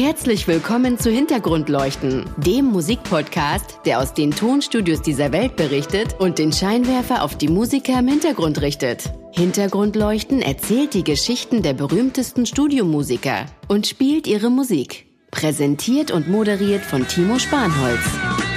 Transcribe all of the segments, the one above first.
Herzlich willkommen zu Hintergrundleuchten, dem Musikpodcast, der aus den Tonstudios dieser Welt berichtet und den Scheinwerfer auf die Musiker im Hintergrund richtet. Hintergrundleuchten erzählt die Geschichten der berühmtesten Studiomusiker und spielt ihre Musik. Präsentiert und moderiert von Timo Spanholz.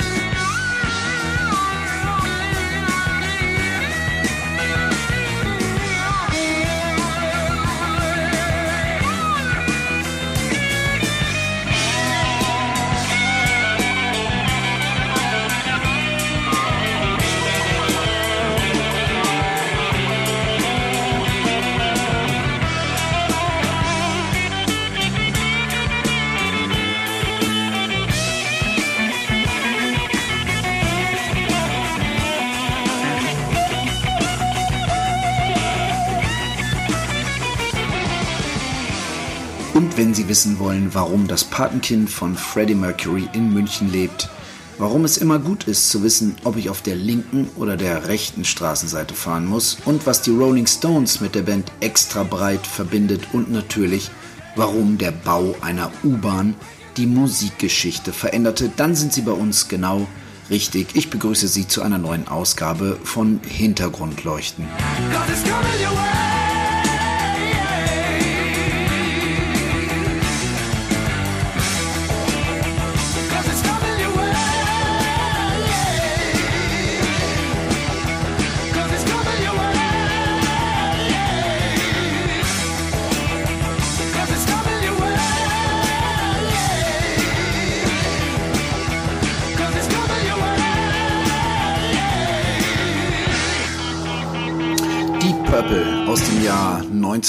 Wollen, warum das Patenkind von Freddie Mercury in München lebt, warum es immer gut ist zu wissen, ob ich auf der linken oder der rechten Straßenseite fahren muss und was die Rolling Stones mit der Band extra breit verbindet und natürlich, warum der Bau einer U-Bahn die Musikgeschichte veränderte, dann sind Sie bei uns genau richtig. Ich begrüße Sie zu einer neuen Ausgabe von Hintergrundleuchten. Purple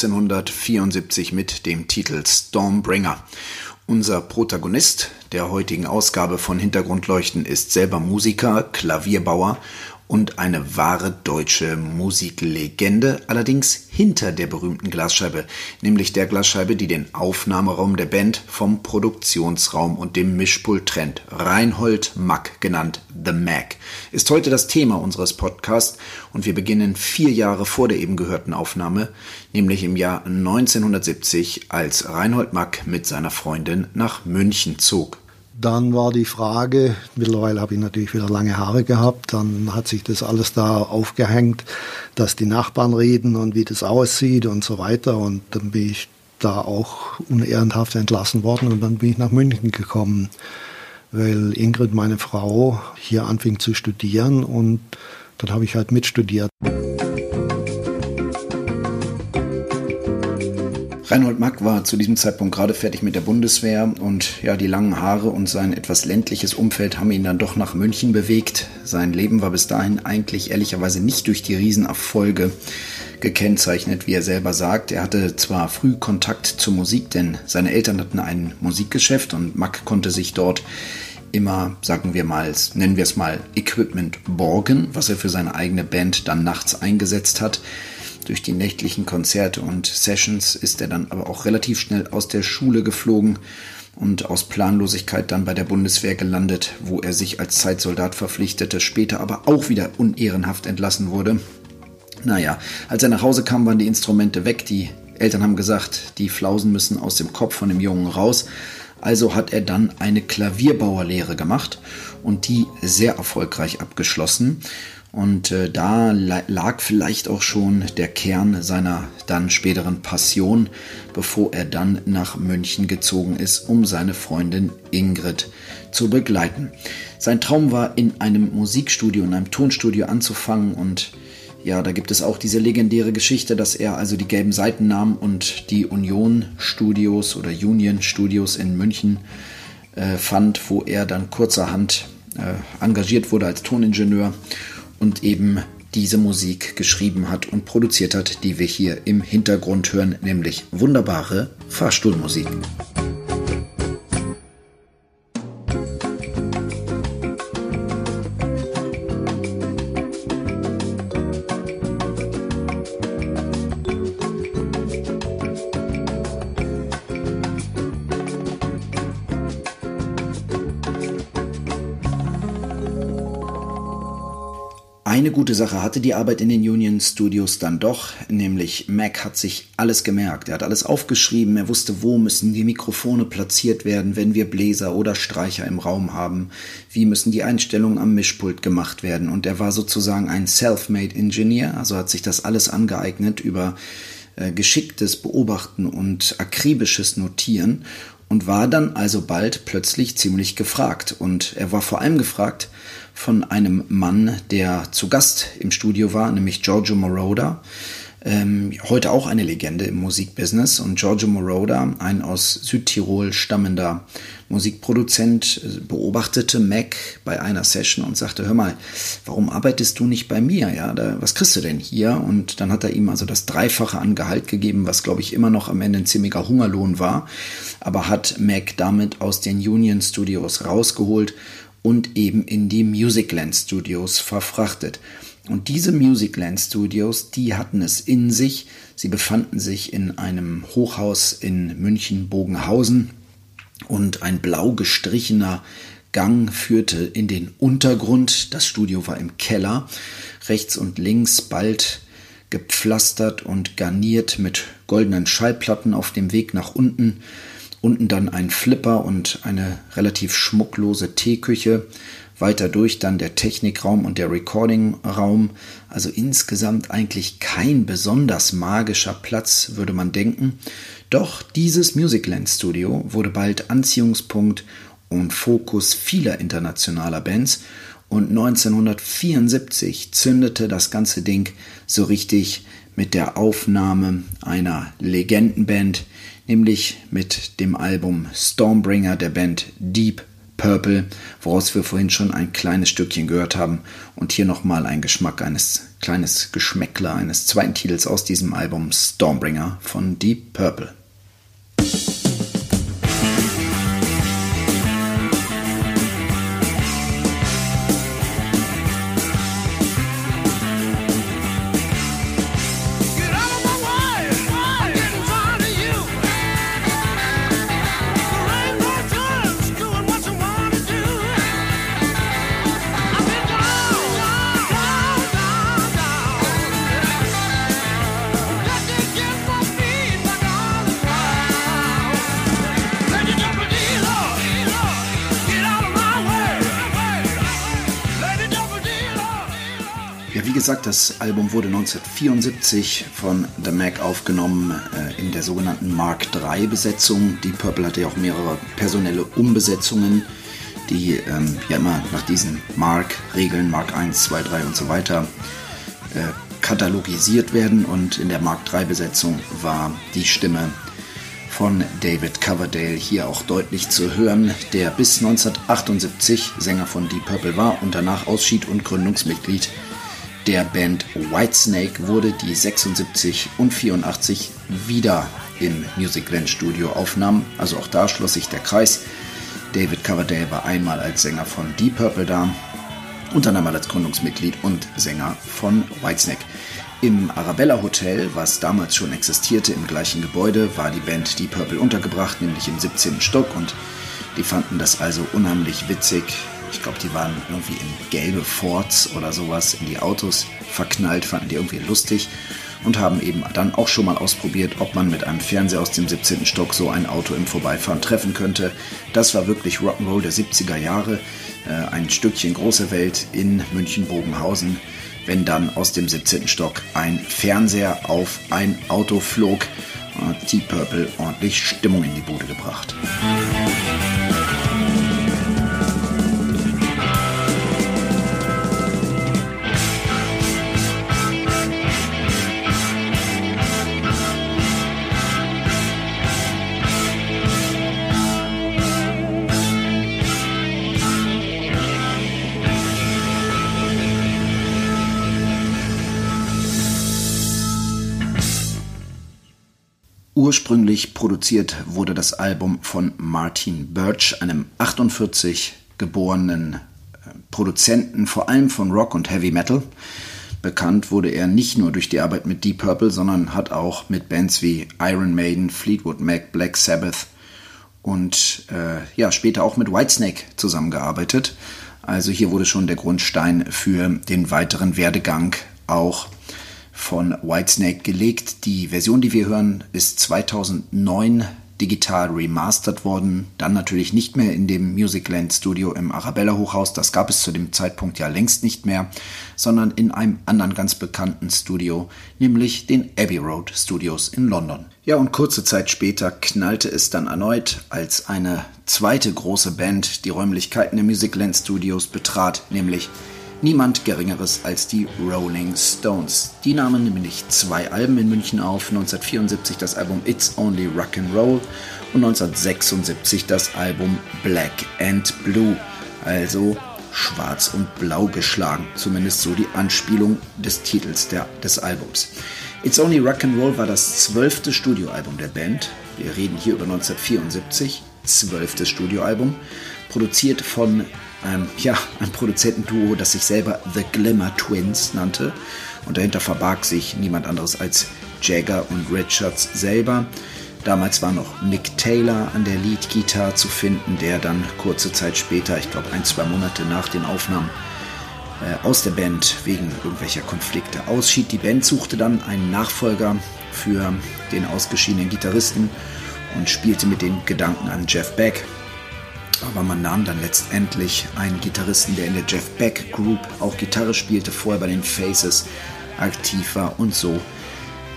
1974 mit dem Titel Stormbringer. Unser Protagonist der heutigen Ausgabe von Hintergrundleuchten ist selber Musiker, Klavierbauer und eine wahre deutsche Musiklegende, allerdings hinter der berühmten Glasscheibe, nämlich der Glasscheibe, die den Aufnahmeraum der Band vom Produktionsraum und dem Mischpult trennt. Reinhold Mack, genannt The Mac, ist heute das Thema unseres Podcasts und wir beginnen vier Jahre vor der eben gehörten Aufnahme, nämlich im Jahr 1970, als Reinhold Mack mit seiner Freundin nach München zog. Dann war die Frage, mittlerweile habe ich natürlich wieder lange Haare gehabt, dann hat sich das alles da aufgehängt, dass die Nachbarn reden und wie das aussieht und so weiter. Und dann bin ich da auch unehrenhaft entlassen worden und dann bin ich nach München gekommen, weil Ingrid, meine Frau, hier anfing zu studieren und dann habe ich halt mitstudiert. Reinhold Mack war zu diesem Zeitpunkt gerade fertig mit der Bundeswehr und ja, die langen Haare und sein etwas ländliches Umfeld haben ihn dann doch nach München bewegt. Sein Leben war bis dahin eigentlich ehrlicherweise nicht durch die Riesenerfolge gekennzeichnet, wie er selber sagt. Er hatte zwar früh Kontakt zur Musik, denn seine Eltern hatten ein Musikgeschäft und Mack konnte sich dort immer, sagen wir mal, nennen wir es mal Equipment borgen, was er für seine eigene Band dann nachts eingesetzt hat. Durch die nächtlichen Konzerte und Sessions ist er dann aber auch relativ schnell aus der Schule geflogen und aus Planlosigkeit dann bei der Bundeswehr gelandet, wo er sich als Zeitsoldat verpflichtete, später aber auch wieder unehrenhaft entlassen wurde. Naja, als er nach Hause kam, waren die Instrumente weg. Die Eltern haben gesagt, die Flausen müssen aus dem Kopf von dem Jungen raus. Also hat er dann eine Klavierbauerlehre gemacht und die sehr erfolgreich abgeschlossen. Und äh, da lag vielleicht auch schon der Kern seiner dann späteren Passion, bevor er dann nach München gezogen ist, um seine Freundin Ingrid zu begleiten. Sein Traum war, in einem Musikstudio, in einem Tonstudio anzufangen und ja, da gibt es auch diese legendäre Geschichte, dass er also die gelben Seiten nahm und die Union Studios oder Union Studios in München äh, fand, wo er dann kurzerhand äh, engagiert wurde als Toningenieur und eben diese Musik geschrieben hat und produziert hat, die wir hier im Hintergrund hören, nämlich wunderbare Fahrstuhlmusik. Eine gute Sache hatte die Arbeit in den Union Studios dann doch, nämlich Mac hat sich alles gemerkt. Er hat alles aufgeschrieben, er wusste, wo müssen die Mikrofone platziert werden, wenn wir Bläser oder Streicher im Raum haben, wie müssen die Einstellungen am Mischpult gemacht werden. Und er war sozusagen ein Self-Made Engineer, also hat sich das alles angeeignet über äh, geschicktes Beobachten und akribisches Notieren und war dann also bald plötzlich ziemlich gefragt. Und er war vor allem gefragt von einem Mann, der zu Gast im Studio war, nämlich Giorgio Moroder. Ähm, heute auch eine Legende im Musikbusiness. Und Giorgio Moroder, ein aus Südtirol stammender Musikproduzent, beobachtete Mac bei einer Session und sagte, hör mal, warum arbeitest du nicht bei mir? Ja, da, was kriegst du denn hier? Und dann hat er ihm also das Dreifache an Gehalt gegeben, was glaube ich immer noch am Ende ein ziemlicher Hungerlohn war, aber hat Mac damit aus den Union Studios rausgeholt und eben in die Musicland Studios verfrachtet. Und diese Musicland Studios, die hatten es in sich. Sie befanden sich in einem Hochhaus in München-Bogenhausen und ein blau gestrichener Gang führte in den Untergrund. Das Studio war im Keller, rechts und links bald gepflastert und garniert mit goldenen Schallplatten auf dem Weg nach unten unten dann ein Flipper und eine relativ schmucklose Teeküche, weiter durch dann der Technikraum und der Recordingraum, also insgesamt eigentlich kein besonders magischer Platz, würde man denken. Doch dieses Musicland Studio wurde bald Anziehungspunkt und Fokus vieler internationaler Bands. Und 1974 zündete das ganze Ding so richtig mit der Aufnahme einer Legendenband, nämlich mit dem Album Stormbringer der Band Deep Purple, woraus wir vorhin schon ein kleines Stückchen gehört haben und hier nochmal ein Geschmack eines kleines Geschmäckler eines zweiten Titels aus diesem Album Stormbringer von Deep Purple. Gesagt, das Album wurde 1974 von The Mac aufgenommen äh, in der sogenannten Mark III Besetzung. Die Purple hatte ja auch mehrere personelle Umbesetzungen, die ähm, ja immer nach diesen Mark-Regeln, Mark 1, 2, 3 und so weiter, äh, katalogisiert werden. Und in der Mark III Besetzung war die Stimme von David Coverdale hier auch deutlich zu hören, der bis 1978 Sänger von Deep Purple war und danach ausschied und Gründungsmitglied der Band Whitesnake wurde die 76 und 84 wieder im Musicland Studio aufnahmen. Also auch da schloss sich der Kreis. David Coverdale war einmal als Sänger von Deep Purple da und dann einmal als Gründungsmitglied und Sänger von Whitesnake. Im Arabella Hotel, was damals schon existierte im gleichen Gebäude, war die Band Deep Purple untergebracht, nämlich im 17. Stock und die fanden das also unheimlich witzig, ich glaube, die waren irgendwie in gelbe Forts oder sowas in die Autos verknallt, fanden die irgendwie lustig und haben eben dann auch schon mal ausprobiert, ob man mit einem Fernseher aus dem 17. Stock so ein Auto im Vorbeifahren treffen könnte. Das war wirklich Rock'n'Roll der 70er Jahre, äh, ein Stückchen große Welt in München-Bogenhausen, wenn dann aus dem 17. Stock ein Fernseher auf ein Auto flog. Deep Purple ordentlich Stimmung in die Bude gebracht. Ursprünglich produziert wurde das Album von Martin Birch, einem 48 geborenen äh, Produzenten, vor allem von Rock und Heavy Metal. Bekannt wurde er nicht nur durch die Arbeit mit Deep Purple, sondern hat auch mit Bands wie Iron Maiden, Fleetwood Mac, Black Sabbath und äh, ja, später auch mit Whitesnake zusammengearbeitet. Also hier wurde schon der Grundstein für den weiteren Werdegang auch von Whitesnake gelegt. Die Version, die wir hören, ist 2009 digital remastert worden. Dann natürlich nicht mehr in dem Musicland Studio im Arabella Hochhaus. Das gab es zu dem Zeitpunkt ja längst nicht mehr, sondern in einem anderen ganz bekannten Studio, nämlich den Abbey Road Studios in London. Ja, und kurze Zeit später knallte es dann erneut, als eine zweite große Band die Räumlichkeiten der Musicland Studios betrat, nämlich niemand Geringeres als die Rolling Stones. Die nahmen nämlich zwei Alben in München auf, 1974 das Album It's Only Rock and Roll und 1976 das Album Black and Blue, also schwarz und blau geschlagen, zumindest so die Anspielung des Titels der, des Albums. It's Only Rock and Roll war das zwölfte Studioalbum der Band. Wir reden hier über 1974, zwölftes Studioalbum, produziert von ähm, ja, ein Produzentenduo, das sich selber The Glimmer Twins nannte. Und dahinter verbarg sich niemand anderes als Jagger und Richards selber. Damals war noch Mick Taylor an der Leadgitarre zu finden, der dann kurze Zeit später, ich glaube ein, zwei Monate nach den Aufnahmen, äh, aus der Band wegen irgendwelcher Konflikte ausschied. Die Band suchte dann einen Nachfolger für den ausgeschiedenen Gitarristen und spielte mit den Gedanken an Jeff Beck, aber man nahm dann letztendlich einen Gitarristen, der in der Jeff Beck Group auch Gitarre spielte, vorher bei den Faces aktiv war und so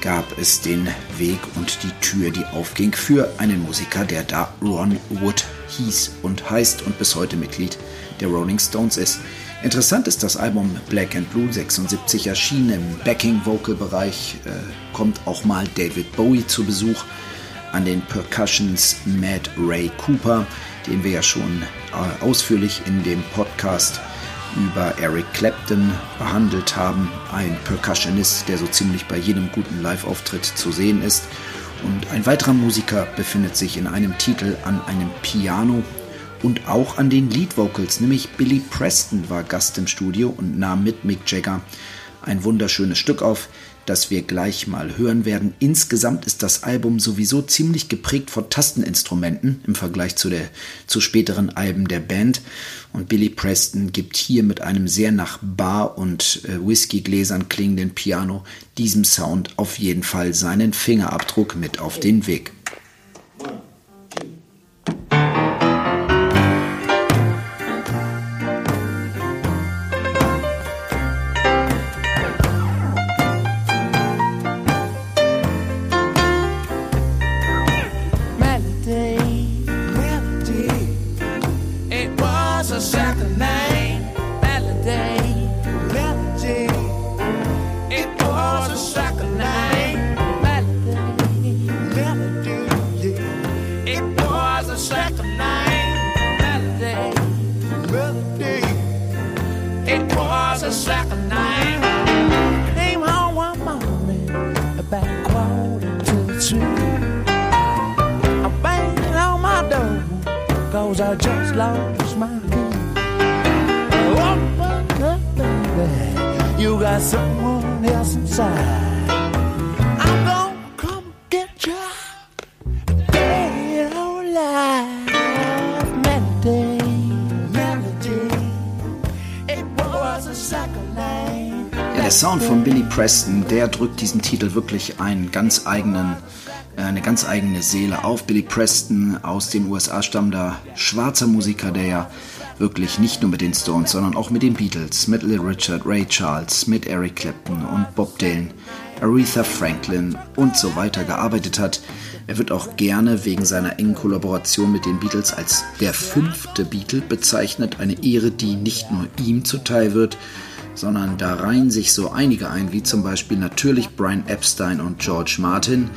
gab es den Weg und die Tür, die aufging für einen Musiker, der da Ron Wood hieß und heißt und bis heute Mitglied der Rolling Stones ist. Interessant ist das Album Black and Blue 76 erschienen im Backing Vocal Bereich, äh, kommt auch mal David Bowie zu Besuch an den Percussions Matt Ray Cooper den wir ja schon äh, ausführlich in dem Podcast über Eric Clapton behandelt haben. Ein Percussionist, der so ziemlich bei jedem guten Live-Auftritt zu sehen ist. Und ein weiterer Musiker befindet sich in einem Titel an einem Piano und auch an den Lead Vocals, nämlich Billy Preston war Gast im Studio und nahm mit Mick Jagger ein wunderschönes Stück auf, das wir gleich mal hören werden. Insgesamt ist das Album sowieso ziemlich geprägt von Tasteninstrumenten im Vergleich zu, der, zu späteren Alben der Band. Und Billy Preston gibt hier mit einem sehr nach Bar und äh, Whiskygläsern klingenden Piano diesem Sound auf jeden Fall seinen Fingerabdruck mit auf den Weg. Preston, der drückt diesen Titel wirklich einen ganz eigenen, äh, eine ganz eigene Seele auf. Billy Preston aus den USA stammender schwarzer Musiker, der ja wirklich nicht nur mit den Stones, sondern auch mit den Beatles, mit Little Richard, Ray Charles, mit Eric Clapton und Bob Dylan, Aretha Franklin und so weiter gearbeitet hat. Er wird auch gerne wegen seiner engen Kollaboration mit den Beatles als der fünfte Beatle bezeichnet, eine Ehre, die nicht nur ihm zuteil wird, sondern da reihen sich so einige ein, wie zum Beispiel natürlich Brian Epstein und George Martin,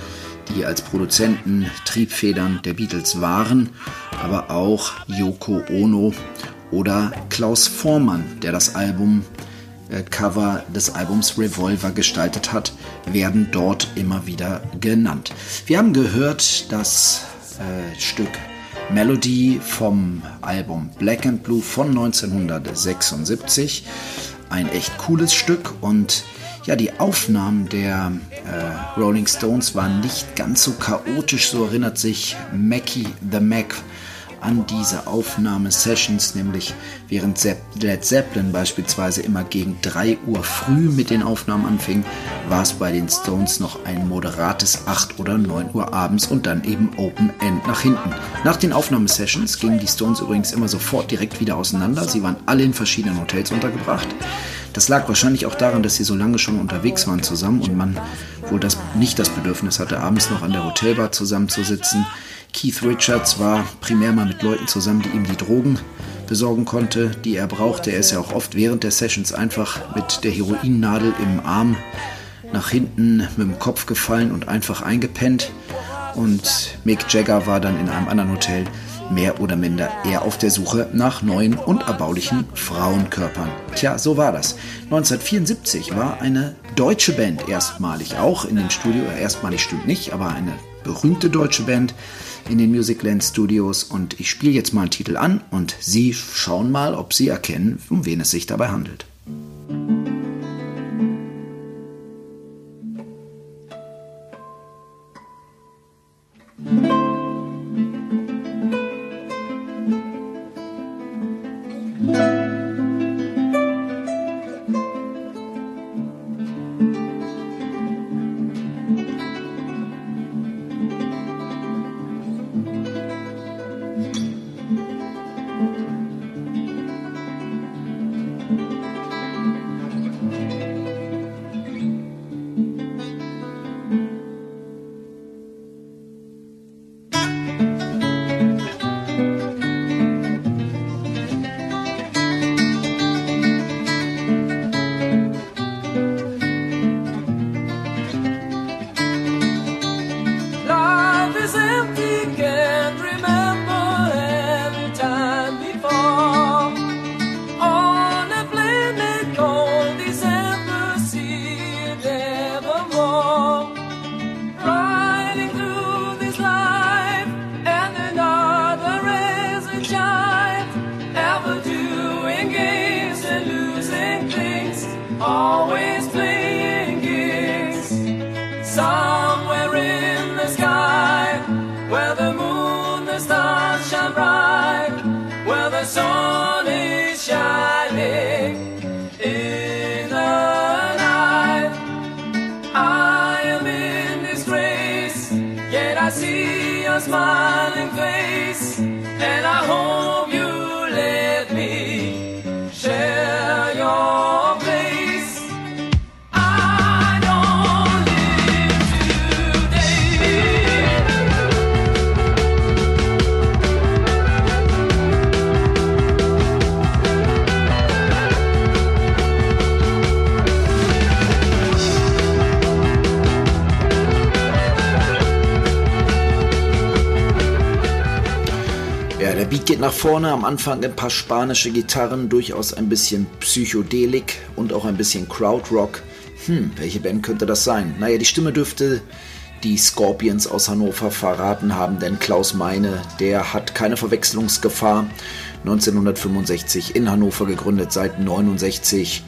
die als Produzenten Triebfedern der Beatles waren, aber auch Yoko Ono oder Klaus Vormann, der das Album äh, Cover des Albums Revolver gestaltet hat, werden dort immer wieder genannt. Wir haben gehört das äh, Stück Melody vom Album Black and Blue von 1976 ein echt cooles Stück und ja, die Aufnahmen der äh, Rolling Stones waren nicht ganz so chaotisch, so erinnert sich Mackie the Mac an diese Aufnahmesessions, nämlich während Led Zeppelin beispielsweise immer gegen 3 Uhr früh mit den Aufnahmen anfing, war es bei den Stones noch ein moderates 8 oder 9 Uhr abends und dann eben Open End nach hinten. Nach den Aufnahmesessions gingen die Stones übrigens immer sofort direkt wieder auseinander. Sie waren alle in verschiedenen Hotels untergebracht. Das lag wahrscheinlich auch daran, dass sie so lange schon unterwegs waren zusammen und man wohl das, nicht das Bedürfnis hatte, abends noch an der Hotelbar zusammenzusitzen. Keith Richards war primär mal mit Leuten zusammen, die ihm die Drogen besorgen konnte, die er brauchte. Er ist ja auch oft während der Sessions einfach mit der Heroinnadel im Arm nach hinten mit dem Kopf gefallen und einfach eingepennt. Und Mick Jagger war dann in einem anderen Hotel mehr oder minder eher auf der Suche nach neuen und erbaulichen Frauenkörpern. Tja, so war das. 1974 war eine deutsche Band erstmalig auch in dem Studio, erstmalig stimmt nicht, aber eine berühmte deutsche Band in den Musicland Studios und ich spiele jetzt mal einen Titel an und Sie schauen mal, ob Sie erkennen, um wen es sich dabei handelt. Geht nach vorne, am Anfang ein paar spanische Gitarren, durchaus ein bisschen Psychedelik und auch ein bisschen Krautrock. Hm, welche Band könnte das sein? Naja, die Stimme dürfte die Scorpions aus Hannover verraten haben, denn Klaus Meine, der hat keine Verwechslungsgefahr. 1965 in Hannover gegründet, seit 69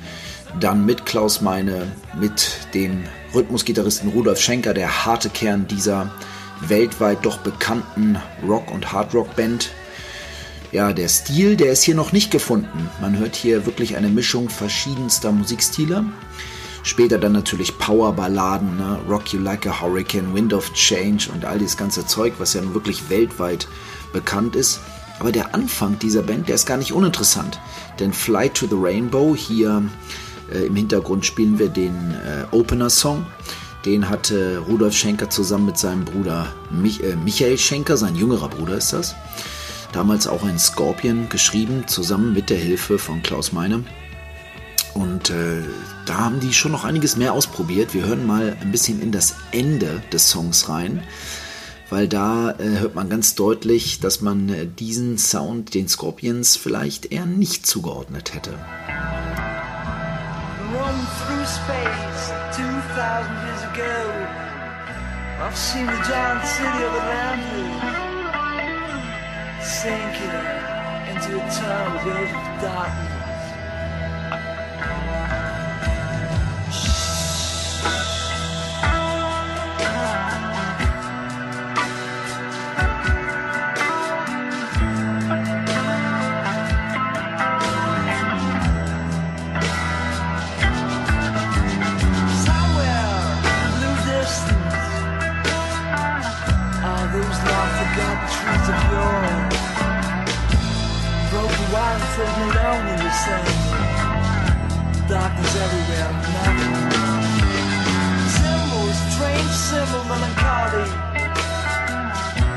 dann mit Klaus Meine, mit dem Rhythmusgitarristen Rudolf Schenker, der harte Kern dieser weltweit doch bekannten Rock- und Hardrock-Band ja, der Stil, der ist hier noch nicht gefunden. Man hört hier wirklich eine Mischung verschiedenster Musikstile. Später dann natürlich Powerballaden, ne? Rock You Like a Hurricane, Wind of Change und all dieses ganze Zeug, was ja nun wirklich weltweit bekannt ist. Aber der Anfang dieser Band, der ist gar nicht uninteressant. Denn Fly to the Rainbow, hier äh, im Hintergrund spielen wir den äh, Opener-Song. Den hatte Rudolf Schenker zusammen mit seinem Bruder Mich äh, Michael Schenker, sein jüngerer Bruder ist das damals auch ein Scorpion geschrieben, zusammen mit der Hilfe von Klaus Meine. Und äh, da haben die schon noch einiges mehr ausprobiert. Wir hören mal ein bisschen in das Ende des Songs rein, weil da äh, hört man ganz deutlich, dass man äh, diesen Sound den Scorpions vielleicht eher nicht zugeordnet hätte. Run through space 2000 years ago I've seen the giant city of Atlantis sinking into a tunnel of darkness. Somewhere in blue distance, those long forgotten trees of yours? Feels me alone in the sun. Darkness everywhere, nothing. Symbols, strange symbol, melancholy.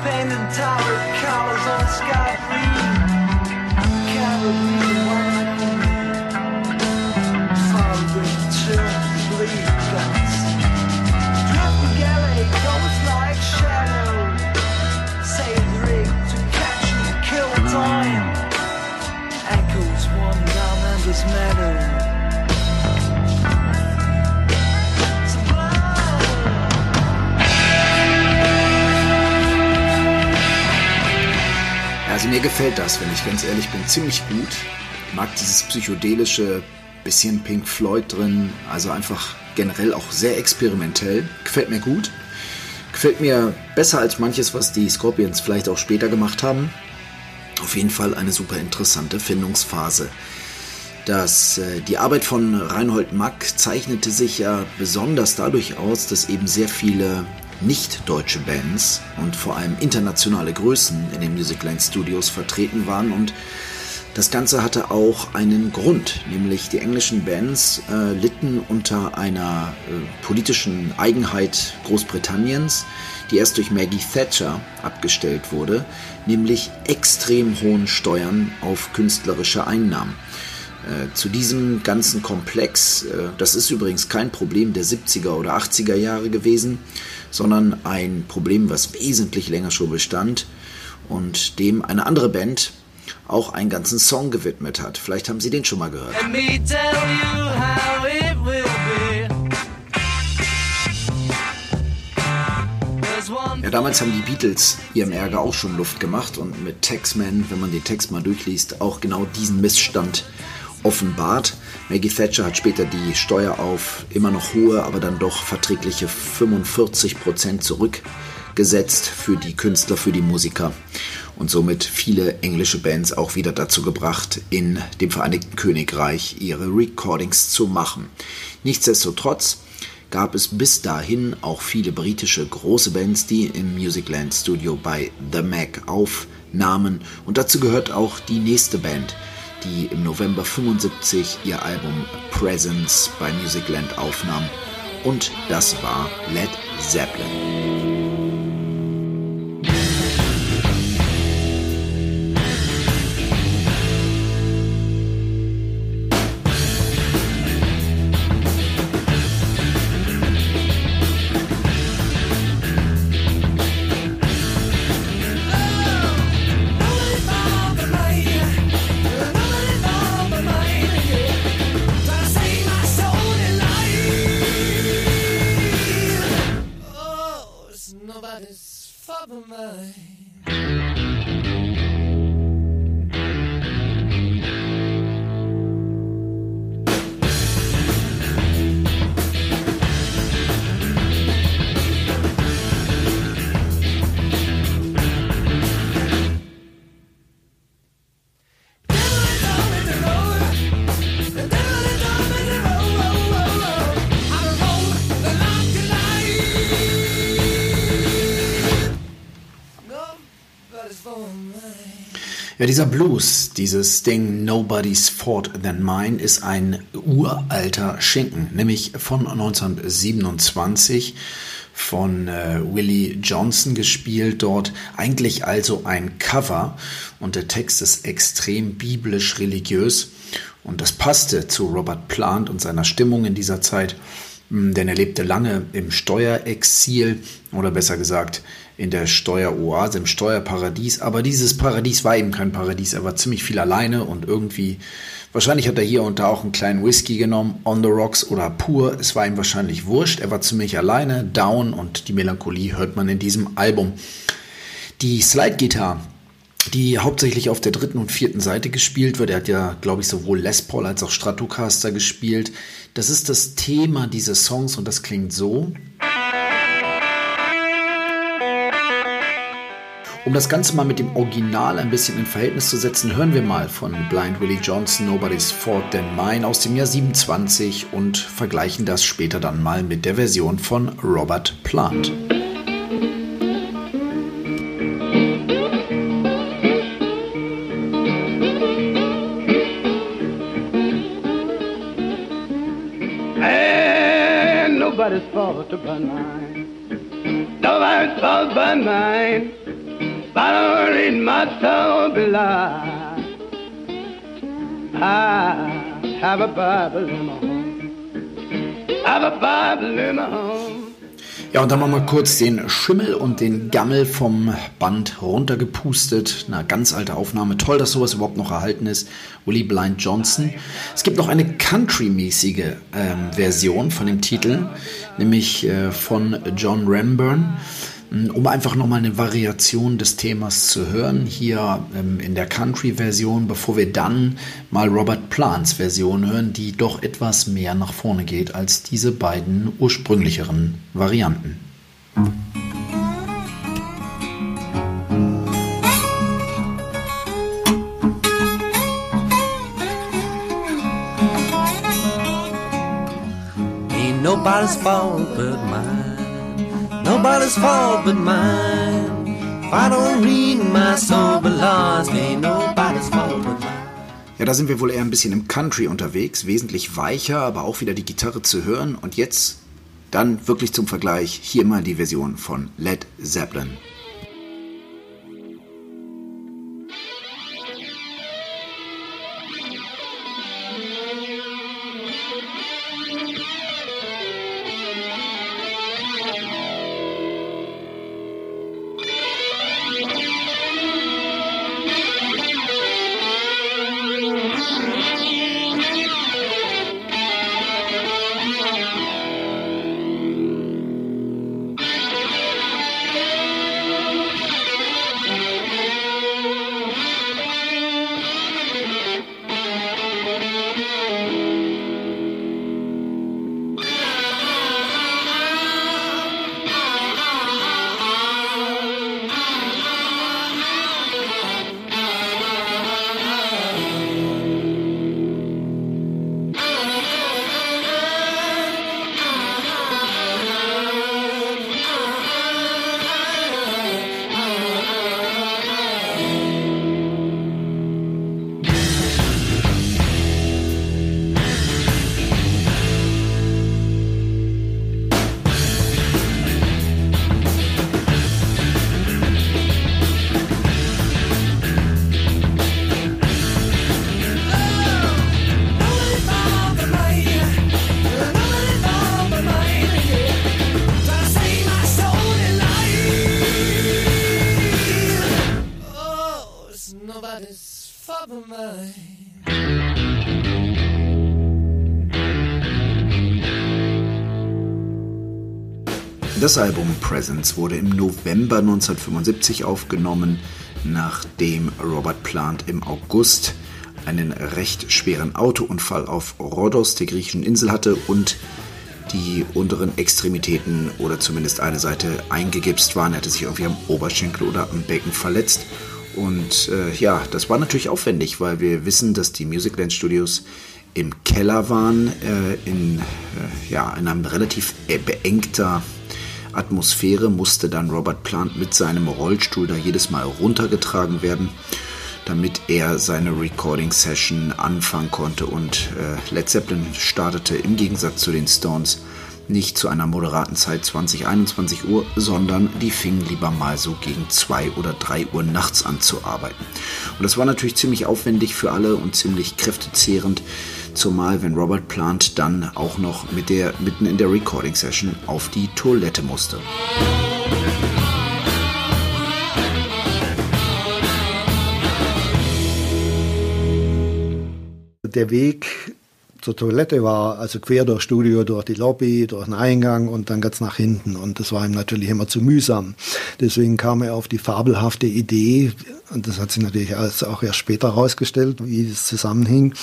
Painted tower colors on sky. Carol the one endless meadow. Also mir gefällt das, wenn ich ganz ehrlich bin, ziemlich gut. Ich mag dieses psychedelische, bisschen Pink Floyd drin, also einfach generell auch sehr experimentell. Gefällt mir gut. Gefällt mir besser als manches, was die Scorpions vielleicht auch später gemacht haben. Auf jeden Fall eine super interessante Findungsphase. Das, äh, die Arbeit von Reinhold Mack zeichnete sich ja besonders dadurch aus, dass eben sehr viele nicht-deutsche Bands und vor allem internationale Größen in den Musicland Studios vertreten waren und das Ganze hatte auch einen Grund, nämlich die englischen Bands äh, litten unter einer äh, politischen Eigenheit Großbritanniens, die erst durch Maggie Thatcher abgestellt wurde, nämlich extrem hohen Steuern auf künstlerische Einnahmen. Äh, zu diesem ganzen Komplex, äh, das ist übrigens kein Problem der 70er oder 80er Jahre gewesen, sondern ein Problem, was wesentlich länger schon bestand und dem eine andere Band auch einen ganzen Song gewidmet hat. Vielleicht haben Sie den schon mal gehört. Ja, damals haben die Beatles ihrem Ärger auch schon Luft gemacht und mit Taxman, wenn man den Text mal durchliest, auch genau diesen Missstand offenbart. Maggie Thatcher hat später die Steuer auf immer noch hohe, aber dann doch verträgliche 45 Prozent zurückgesetzt für die Künstler, für die Musiker und somit viele englische Bands auch wieder dazu gebracht, in dem Vereinigten Königreich ihre Recordings zu machen. Nichtsdestotrotz gab es bis dahin auch viele britische große Bands, die im Musicland Studio bei The Mac aufnahmen. Und dazu gehört auch die nächste Band, die im November 75 ihr Album Presence bei Musicland aufnahm. Und das war Led Zeppelin. Ja, dieser Blues, dieses Ding Nobody's Fault Than Mine, ist ein uralter Schinken, nämlich von 1927 von äh, Willie Johnson gespielt dort. Eigentlich also ein Cover und der Text ist extrem biblisch-religiös und das passte zu Robert Plant und seiner Stimmung in dieser Zeit, denn er lebte lange im Steuerexil oder besser gesagt in der Steueroase, im Steuerparadies. Aber dieses Paradies war eben kein Paradies. Er war ziemlich viel alleine und irgendwie, wahrscheinlich hat er hier und da auch einen kleinen Whisky genommen, on the rocks oder pur. Es war ihm wahrscheinlich wurscht. Er war ziemlich alleine, down und die Melancholie hört man in diesem Album. Die Slide-Gitarre die hauptsächlich auf der dritten und vierten Seite gespielt wird. Er hat ja, glaube ich, sowohl Les Paul als auch Stratocaster gespielt. Das ist das Thema dieses Songs und das klingt so. Um das Ganze mal mit dem Original ein bisschen in Verhältnis zu setzen, hören wir mal von Blind Willie Johnson Nobody's Fault Than Mine aus dem Jahr 27 und vergleichen das später dann mal mit der Version von Robert Plant. Nobody's fault but mine. Nobody's fault but mine. But I need my soul belie. I have a Bible in my home. Ja, und dann wir kurz den Schimmel und den Gammel vom Band runtergepustet. Eine ganz alte Aufnahme. Toll, dass sowas überhaupt noch erhalten ist. Willie Blind Johnson. Es gibt noch eine Country-mäßige ähm, Version von dem Titel, nämlich äh, von John Ramburn um einfach nochmal eine Variation des Themas zu hören, hier ähm, in der Country-Version, bevor wir dann mal Robert Plants Version hören, die doch etwas mehr nach vorne geht als diese beiden ursprünglicheren Varianten. Ain't nobody's fault but mine. Nobody's fault but mine. If I don't read my soul belongs, ain't nobody's fault but mine. Ja, da sind wir wohl eher ein bisschen im Country unterwegs, wesentlich weicher, aber auch wieder die Gitarre zu hören. Und jetzt dann wirklich zum Vergleich hier mal die Version von Led Zeppelin. Das Album Presence wurde im November 1975 aufgenommen, nachdem Robert Plant im August einen recht schweren Autounfall auf Rhodos, der griechischen Insel, hatte und die unteren Extremitäten oder zumindest eine Seite eingegipst waren. Er hatte sich irgendwie am Oberschenkel oder am Becken verletzt. Und äh, ja, das war natürlich aufwendig, weil wir wissen, dass die Musicland Studios im Keller waren, äh, in äh, ja, einem relativ äh, beengter Atmosphäre musste dann Robert Plant mit seinem Rollstuhl da jedes Mal runtergetragen werden, damit er seine Recording Session anfangen konnte. Und äh, Led Zeppelin startete im Gegensatz zu den Stones nicht zu einer moderaten Zeit 20, 21 Uhr, sondern die fingen lieber mal so gegen 2 oder 3 Uhr nachts an zu arbeiten. Und das war natürlich ziemlich aufwendig für alle und ziemlich kräftezehrend, zumal wenn Robert Plant dann auch noch mit der, mitten in der Recording Session auf die Toilette musste. Der Weg zur Toilette war also quer durchs Studio, durch die Lobby, durch den Eingang und dann ganz nach hinten. Und das war ihm natürlich immer zu mühsam. Deswegen kam er auf die fabelhafte Idee, und das hat sich natürlich auch erst später herausgestellt, wie das zusammenhing,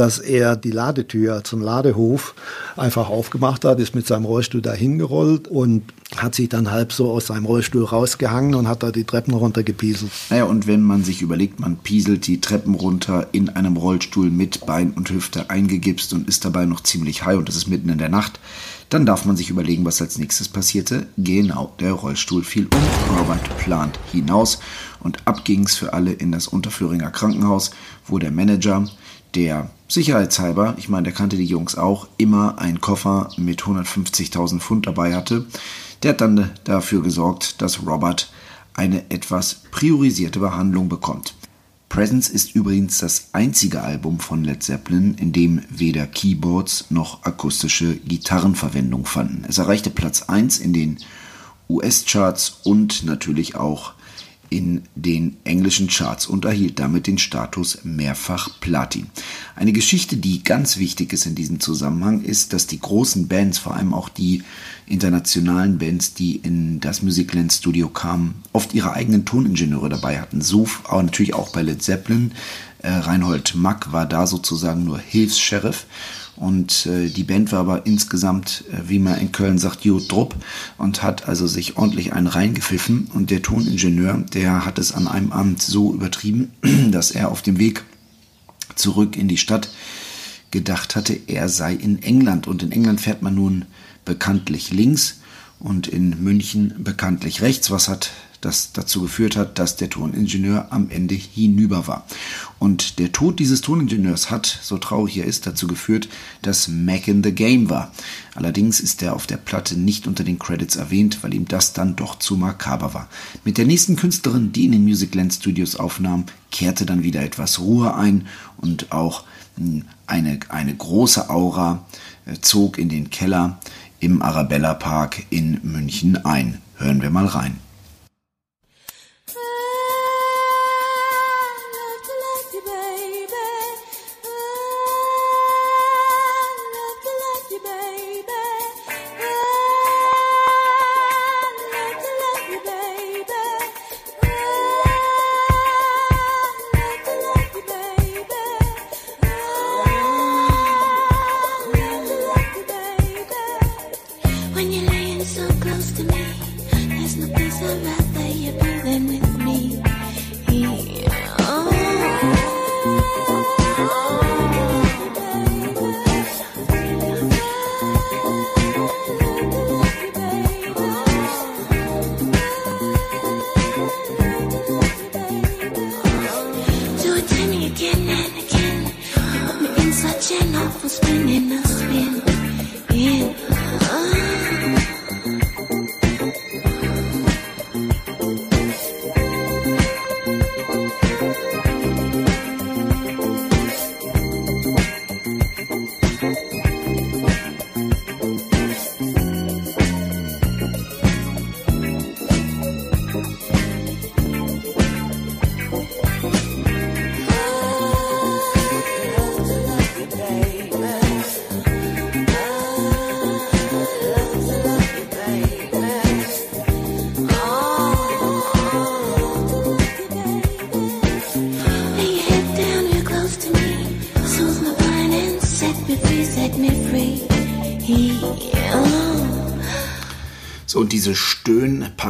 dass er die Ladetür zum Ladehof einfach aufgemacht hat, ist mit seinem Rollstuhl dahin gerollt und hat sich dann halb so aus seinem Rollstuhl rausgehangen und hat da die Treppen runtergepieselt. Naja, und wenn man sich überlegt, man pieselt die Treppen runter in einem Rollstuhl mit Bein und Hüfte eingegipst und ist dabei noch ziemlich high und das ist mitten in der Nacht, Dann darf man sich überlegen, was als nächstes passierte. Genau, der Rollstuhl fiel um, Robert plant hinaus und ab ging's für alle in das Unterföhringer Krankenhaus, wo der Manager, der sicherheitshalber, ich meine, der kannte die Jungs auch, immer einen Koffer mit 150.000 Pfund dabei hatte. Der hat dann dafür gesorgt, dass Robert eine etwas priorisierte Behandlung bekommt. Presence ist übrigens das einzige Album von Led Zeppelin, in dem weder Keyboards noch akustische Gitarrenverwendung fanden. Es erreichte Platz 1 in den US-Charts und natürlich auch in den englischen Charts und erhielt damit den Status mehrfach Platin. Eine Geschichte, die ganz wichtig ist in diesem Zusammenhang, ist, dass die großen Bands, vor allem auch die internationalen Bands, die in das Musicland Studio kamen, oft ihre eigenen Toningenieure dabei hatten. So, aber natürlich auch bei Led Zeppelin. Äh, Reinhold Mack war da sozusagen nur Hilfs-Sheriff und äh, die Band war aber insgesamt, äh, wie man in Köln sagt, Drupp und hat also sich ordentlich einen reingepfiffen. Und der Toningenieur, der hat es an einem Abend so übertrieben, dass er auf dem Weg zurück in die Stadt gedacht hatte, er sei in England. Und in England fährt man nun bekanntlich links und in München bekanntlich rechts, was hat das dazu geführt hat, dass der Toningenieur am Ende hinüber war. Und der Tod dieses Toningenieurs hat, so traurig er ist, dazu geführt, dass Mac in the Game war. Allerdings ist er auf der Platte nicht unter den Credits erwähnt, weil ihm das dann doch zu makaber war. Mit der nächsten Künstlerin, die in den Musicland Studios aufnahm, kehrte dann wieder etwas Ruhe ein und auch hm, eine, eine große Aura äh, zog in den Keller im Arabella Park in München ein. Hören wir mal rein.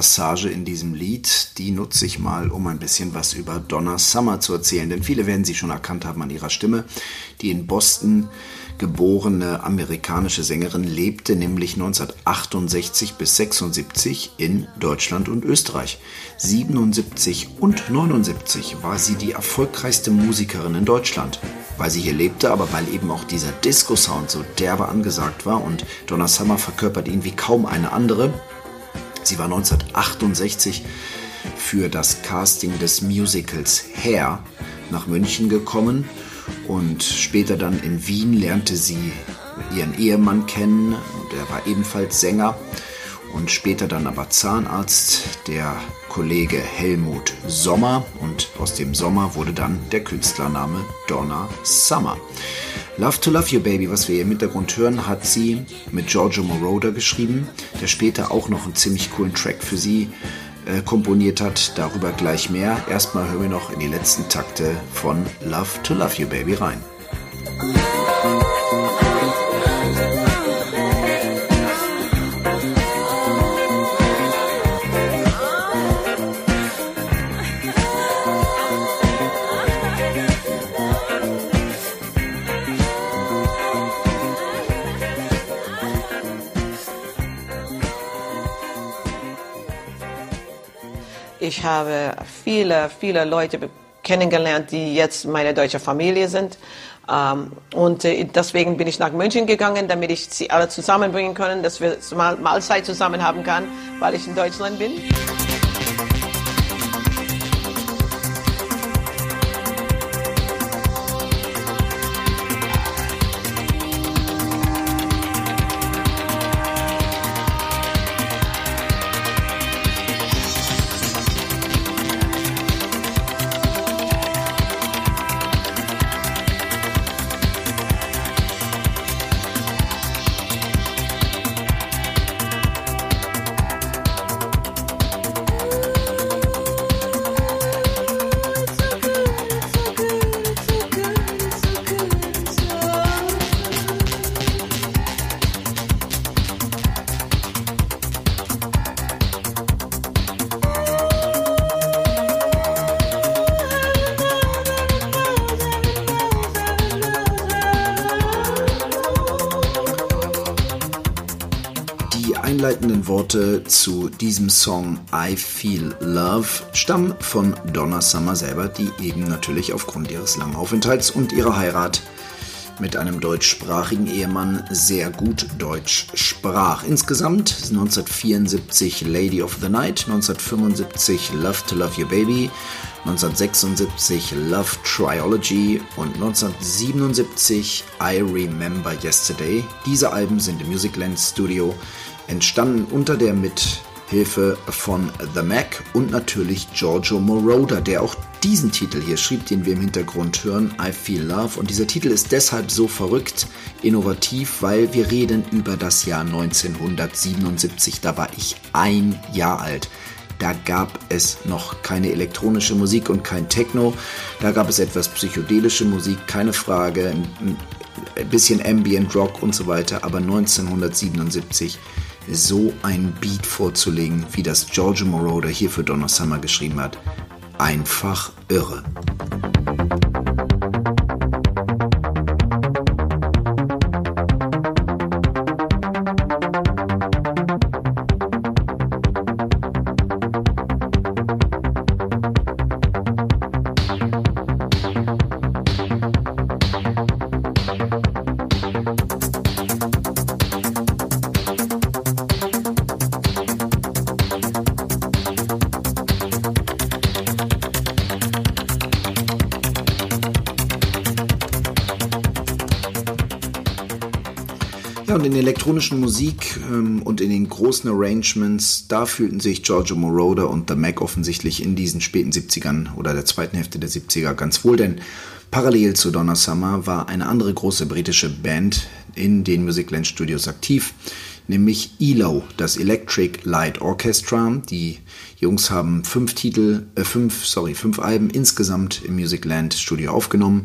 Stöhnpassage in diesem Lied, die nutze ich mal, um ein bisschen was über Donna Summer zu erzählen. Denn viele werden sie schon erkannt haben an ihrer Stimme. Die in Boston geborene amerikanische Sängerin lebte nämlich 1968 bis 76 in Deutschland und Österreich. 77 und 79 war sie die erfolgreichste Musikerin in Deutschland. Weil sie hier lebte, aber weil eben auch dieser Disco-Sound so derbe angesagt war und Donna Summer verkörpert ihn wie kaum eine andere. Sie war 1968 für das Casting des Musicals Hair nach München gekommen und später dann in Wien lernte sie ihren Ehemann kennen. Und er war ebenfalls Sänger und später dann aber Zahnarzt, der Kollege Helmut Sommer und aus dem Sommer wurde dann der Künstlername Donna Summer. Love to Love You Baby, was wir hier im Hintergrund hören, hat sie mit Giorgio Moroder geschrieben, der später auch noch einen ziemlich coolen Track für sie äh, komponiert hat. Darüber gleich mehr. Erstmal hören wir noch in die letzten Takte von Love to Love You Baby rein. Ich habe viele, viele Leute kennengelernt, die jetzt meine deutsche Familie sind. Ähm, und äh, deswegen bin ich nach München gegangen, damit ich sie alle zusammenbringen können, dass wir mal Mahlzeit zusammen haben kann, weil ich in Deutschland bin. Worte zu diesem Song I Feel Love stammen von Donna Summer selber, die eben natürlich aufgrund ihres langen Aufenthalts und ihrer Heirat mit einem deutschsprachigen Ehemann sehr gut Deutsch sprach. Insgesamt 1974 Lady of the Night, 1975 Love to Love Your Baby, 1976 Love Triology und 1977 I Remember Yesterday. Diese Alben sind im Musicland Studio entstanden unter der Mithilfe von The Mac und natürlich Giorgio Moroder, der auch diesen Titel hier schrieb, den wir im Hintergrund hören, I Feel Love. Und dieser Titel ist deshalb so verrückt, innovativ, weil wir reden über das Jahr 1977. Da war ich ein Jahr alt. Da gab es noch keine elektronische Musik und kein Techno. Da gab es etwas psychedelische Musik, keine Frage, ein bisschen Ambient Rock und so weiter. Aber 1977 so ein Beat vorzulegen, wie das Giorgio Moroder hier für Donna Summer geschrieben hat, einfach irre. Elektronischen Musik ähm, und in den großen Arrangements, da fühlten sich Giorgio Moroder und The Mac offensichtlich in diesen späten 70ern oder der zweiten Hälfte der 70er ganz wohl, denn parallel zu Donna Summer war eine andere große britische Band in den Musicland Studios aktiv, nämlich ELO, das Electric Light Orchestra. Die Jungs haben fünf Titel, äh, fünf, sorry, fünf Alben insgesamt im Musicland Studio aufgenommen.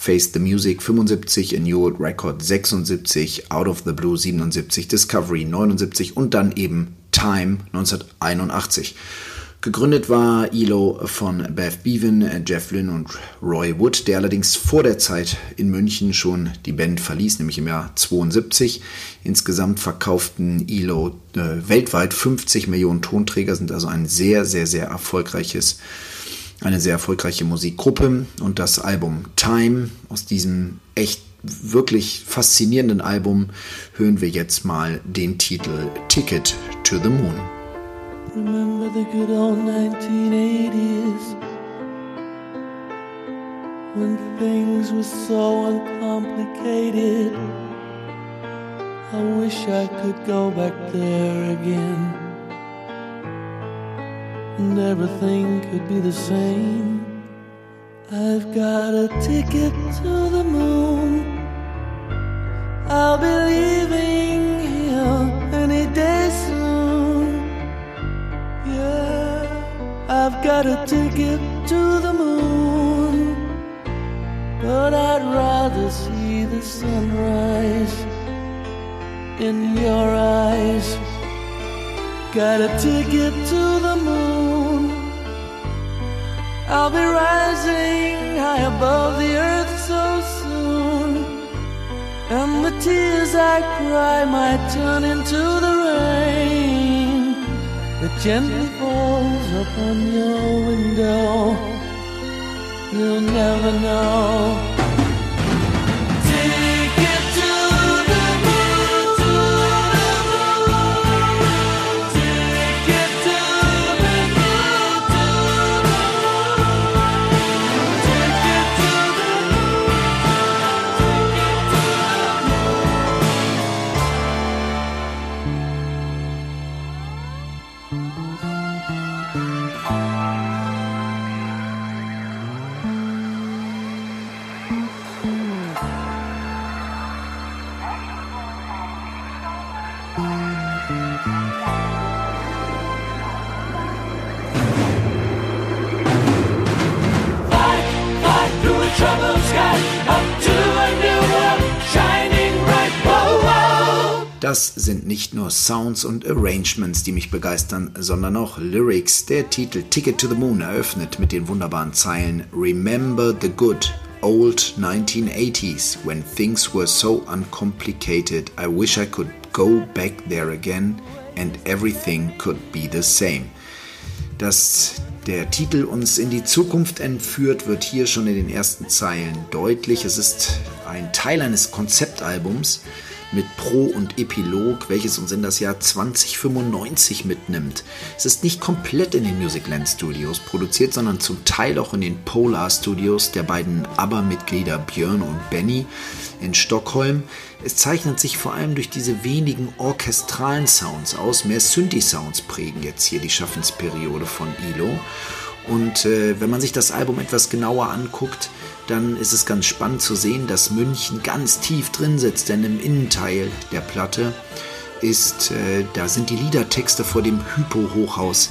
Face the Music 75, A New World Record 76, Out of the Blue 77, Discovery 79 und dann eben Time 1981. Gegründet war ELO von Beth Bevan, Jeff Lynne und Roy Wood, der allerdings vor der Zeit in München schon die Band verließ, nämlich im Jahr 72. Insgesamt verkauften ELO äh, weltweit 50 Millionen Tonträger, sind also ein sehr, sehr, sehr erfolgreiches, eine sehr erfolgreiche Musikgruppe. Und das Album Time aus diesem echt wirklich faszinierenden Album hören wir jetzt mal den Titel Ticket to the Moon. Remember the good old 1980s when things were so uncomplicated. I wish I could go back there again and everything could be the same. I've got a ticket to the moon. I'll be leaving here any day soon. Yeah, I've got a ticket to the moon, but I'd rather see the sunrise in your eyes. Got a ticket to the moon. I'll be rising high above the earth so soon, and the tears I cry might turn into the rain. that gently falls upon your window. You'll never know. Das sind nicht nur Sounds und Arrangements, die mich begeistern, sondern auch Lyrics. Der Titel Ticket to the Moon eröffnet mit den wunderbaren Zeilen Remember the good old 1980s when things were so uncomplicated. I wish I could go back there again and everything could be the same. Dass der Titel uns in die Zukunft entführt, wird hier schon in den ersten Zeilen deutlich. Es ist ein Teil eines Konzeptalbums mit Pro und Epilog, welches uns in das Jahr 2095 mitnimmt. Es ist nicht komplett in den Musicland Studios produziert, sondern zum Teil auch in den Polar Studios der beiden ABBA-Mitglieder Björn und Benny in Stockholm. Es zeichnet sich vor allem durch diese wenigen orchestralen Sounds aus. Mehr Synthi-Sounds prägen jetzt hier die Schaffensperiode von Ilo. Und äh, wenn man sich das Album etwas genauer anguckt, dann ist es ganz spannend zu sehen, dass München ganz tief drin sitzt, denn im Innenteil der Platte ist, äh, da sind die Liedertexte vor dem Hypo-Hochhaus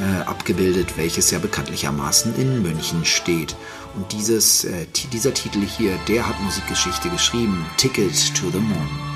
äh, abgebildet, welches ja bekanntlichermaßen in München steht. Und dieses, äh, dieser Titel hier, der hat Musikgeschichte geschrieben, Ticket to the Moon.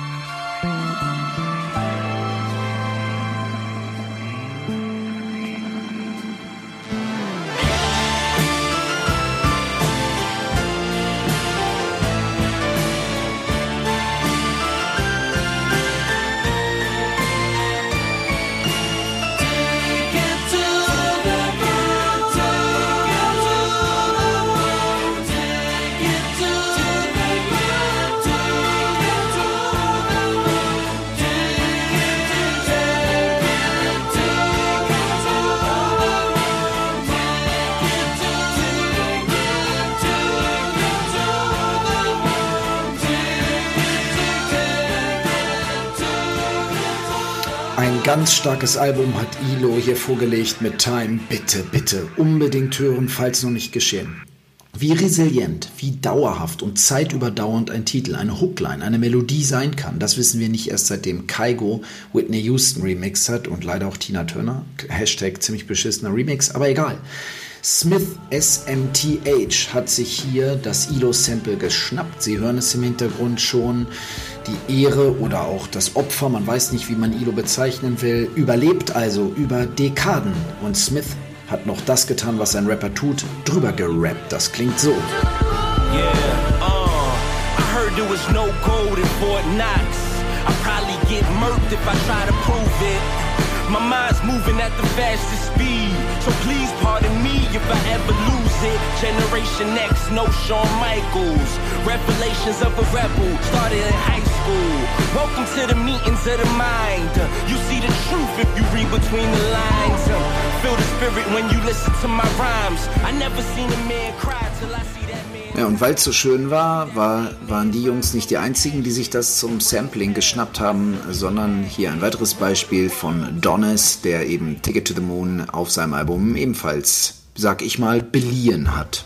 Ganz starkes Album hat Ilo hier vorgelegt mit Time. Bitte, bitte unbedingt hören, falls noch nicht geschehen. Wie resilient, wie dauerhaft und zeitüberdauernd ein Titel, eine Hookline, eine Melodie sein kann, das wissen wir nicht erst seitdem Kaigo Whitney Houston remixed hat und leider auch Tina Turner. Hashtag ziemlich beschissener Remix, aber egal. Smith SMTH hat sich hier das Ilo-Sample geschnappt. Sie hören es im Hintergrund schon. Die Ehre oder auch das Opfer, man weiß nicht, wie man Ilo bezeichnen will, überlebt also über Dekaden. Und Smith hat noch das getan, was ein Rapper tut, drüber gerappt. Das klingt so. Uh. My mind's moving at the fastest speed, so please pardon me if I ever lose it. Generation X, no Shawn Michaels. Revelations of a rebel started in high school. Welcome to the meetings of the mind. You see the truth if you read between the lines. Feel the spirit when you listen to my rhymes. I never seen a man cry till I see that man. Ja, und weil es so schön war, war, waren die Jungs nicht die einzigen, die sich das zum Sampling geschnappt haben, sondern hier ein weiteres Beispiel von Donis, der eben Ticket to the Moon auf seinem Album ebenfalls, sag ich mal, beliehen hat.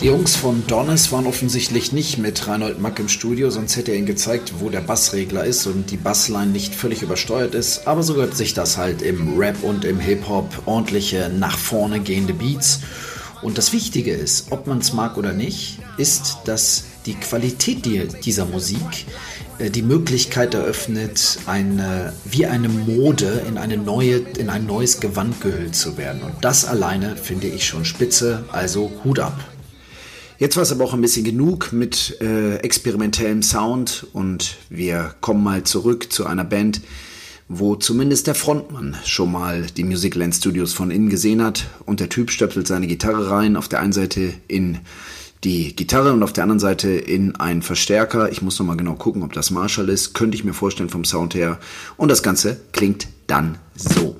Die Jungs von Donnes waren offensichtlich nicht mit Reinhold Mack im Studio, sonst hätte er ihnen gezeigt, wo der Bassregler ist und die Bassline nicht völlig übersteuert ist. Aber so gehört sich das halt im Rap und im Hip-Hop ordentliche, nach vorne gehende Beats. Und das Wichtige ist, ob man es mag oder nicht, ist, dass die Qualität dieser Musik äh, die Möglichkeit eröffnet, eine, wie eine Mode in, eine neue, in ein neues Gewand gehüllt zu werden. Und das alleine finde ich schon spitze, also Hut ab. Jetzt war es aber auch ein bisschen genug mit äh, experimentellem Sound und wir kommen mal zurück zu einer Band, wo zumindest der Frontmann schon mal die Musicland Studios von innen gesehen hat und der Typ stöpselt seine Gitarre rein, auf der einen Seite in die Gitarre und auf der anderen Seite in einen Verstärker. Ich muss noch mal genau gucken, ob das Marshall ist. Könnte ich mir vorstellen vom Sound her. Und das Ganze klingt dann so.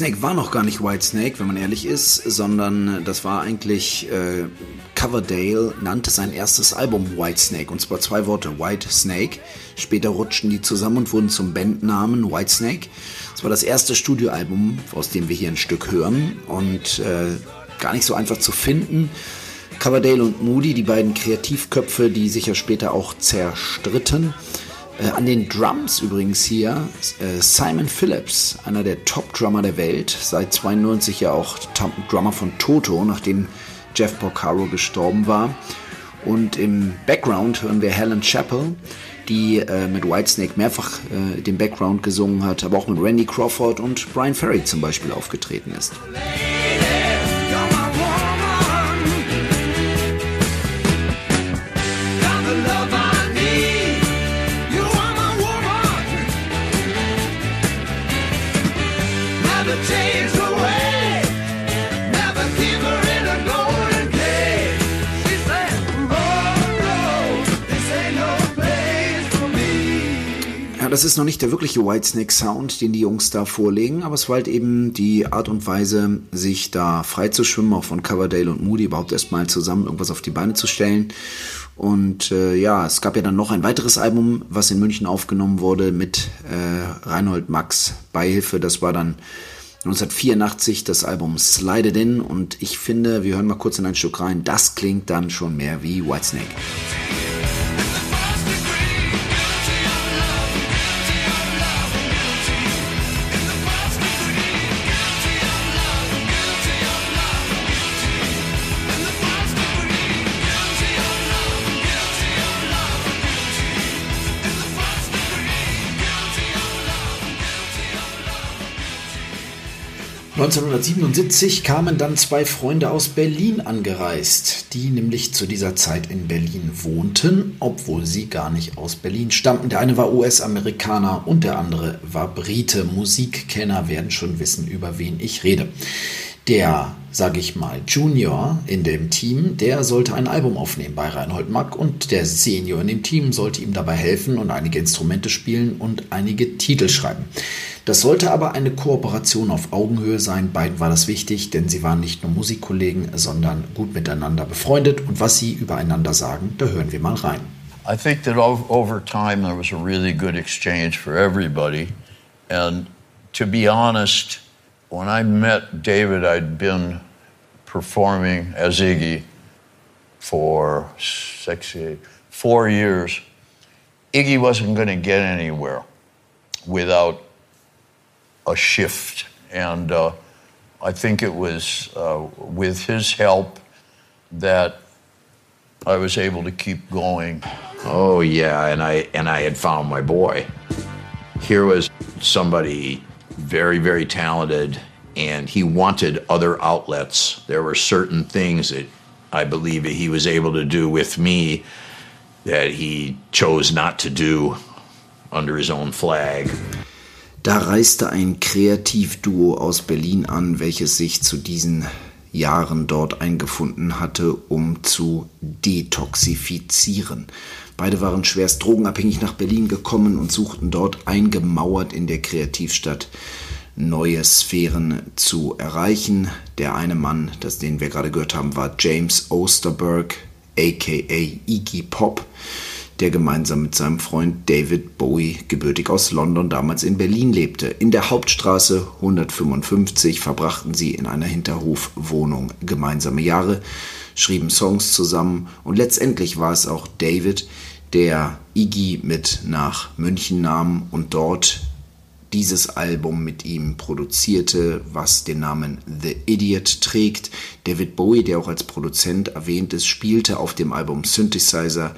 Whitesnake war noch gar nicht Whitesnake, wenn man ehrlich ist, sondern das war eigentlich äh, Coverdale nannte sein erstes Album Whitesnake und zwar zwei Worte White Snake. Später rutschten die zusammen und wurden zum Bandnamen Whitesnake. Es war das erste Studioalbum, aus dem wir hier ein Stück hören und äh, gar nicht so einfach zu finden. Coverdale und Moody, die beiden Kreativköpfe, die sich ja später auch zerstritten. Äh, an den Drums übrigens hier äh, Simon Phillips, einer der Top-Drummer der Welt, seit 92 ja auch Drummer von Toto, nachdem Jeff Porcaro gestorben war. Und im Background hören wir Helen Chappell, die äh, mit Whitesnake mehrfach äh, den Background gesungen hat, aber auch mit Randy Crawford und Brian Ferry zum Beispiel aufgetreten ist. Das ist noch nicht der wirkliche Whitesnake-Sound, den die Jungs da vorlegen, aber es war halt eben die Art und Weise, sich da frei zu schwimmen, auch von Coverdale und Moody überhaupt erstmal zusammen irgendwas auf die Beine zu stellen. Und äh, ja, es gab ja dann noch ein weiteres Album, was in München aufgenommen wurde mit äh, Reinhold Max Beihilfe. Das war dann 1984 das Album Slide It In und ich finde, wir hören mal kurz in ein Stück rein, das klingt dann schon mehr wie Whitesnake. ...1977 kamen dann zwei Freunde aus Berlin angereist, die nämlich zu dieser Zeit in Berlin wohnten, obwohl sie gar nicht aus Berlin stammten. Der eine war US-Amerikaner und der andere war Brite. Musikkenner werden schon wissen, über wen ich rede. Der, sage ich mal, Junior in dem Team, der sollte ein Album aufnehmen bei Reinhold Mack und der Senior in dem Team sollte ihm dabei helfen und einige Instrumente spielen und einige Titel schreiben. Das sollte aber eine Kooperation auf Augenhöhe sein. Beiden war das wichtig, denn sie waren nicht nur Musikkollegen, sondern gut miteinander befreundet. Und was sie übereinander sagen, da hören wir mal rein. I think that ov- over time there was a really good exchange for everybody. And to be honest, when I met David, I'd been performing as Iggy for six, four years. Iggy wasn't going to get anywhere without a shift. And uh, I think it was uh, with his help that I was able to keep going. Oh yeah, and I and I had found my boy. Here was somebody very, very talented, and he wanted other outlets. There were certain things that I believe he was able to do with me that he chose not to do under his own flag. Da reiste ein Kreativduo aus Berlin an, welches sich zu diesen Jahren dort eingefunden hatte, um zu detoxifizieren. Beide waren schwerst drogenabhängig nach Berlin gekommen und suchten dort eingemauert in der Kreativstadt neue Sphären zu erreichen. Der eine Mann, das den wir gerade gehört haben, war James Osterberg, aka Iggy Pop, der gemeinsam mit seinem Freund David Bowie, gebürtig aus London, damals in Berlin lebte. In der Hauptstraße 155 verbrachten sie in einer Hinterhofwohnung gemeinsame Jahre, schrieben Songs zusammen und letztendlich war es auch David, der Iggy mit nach München nahm und dort dieses Album mit ihm produzierte, was den Namen The Idiot trägt. David Bowie, der auch als Produzent erwähnt ist, spielte auf dem Album Synthesizer,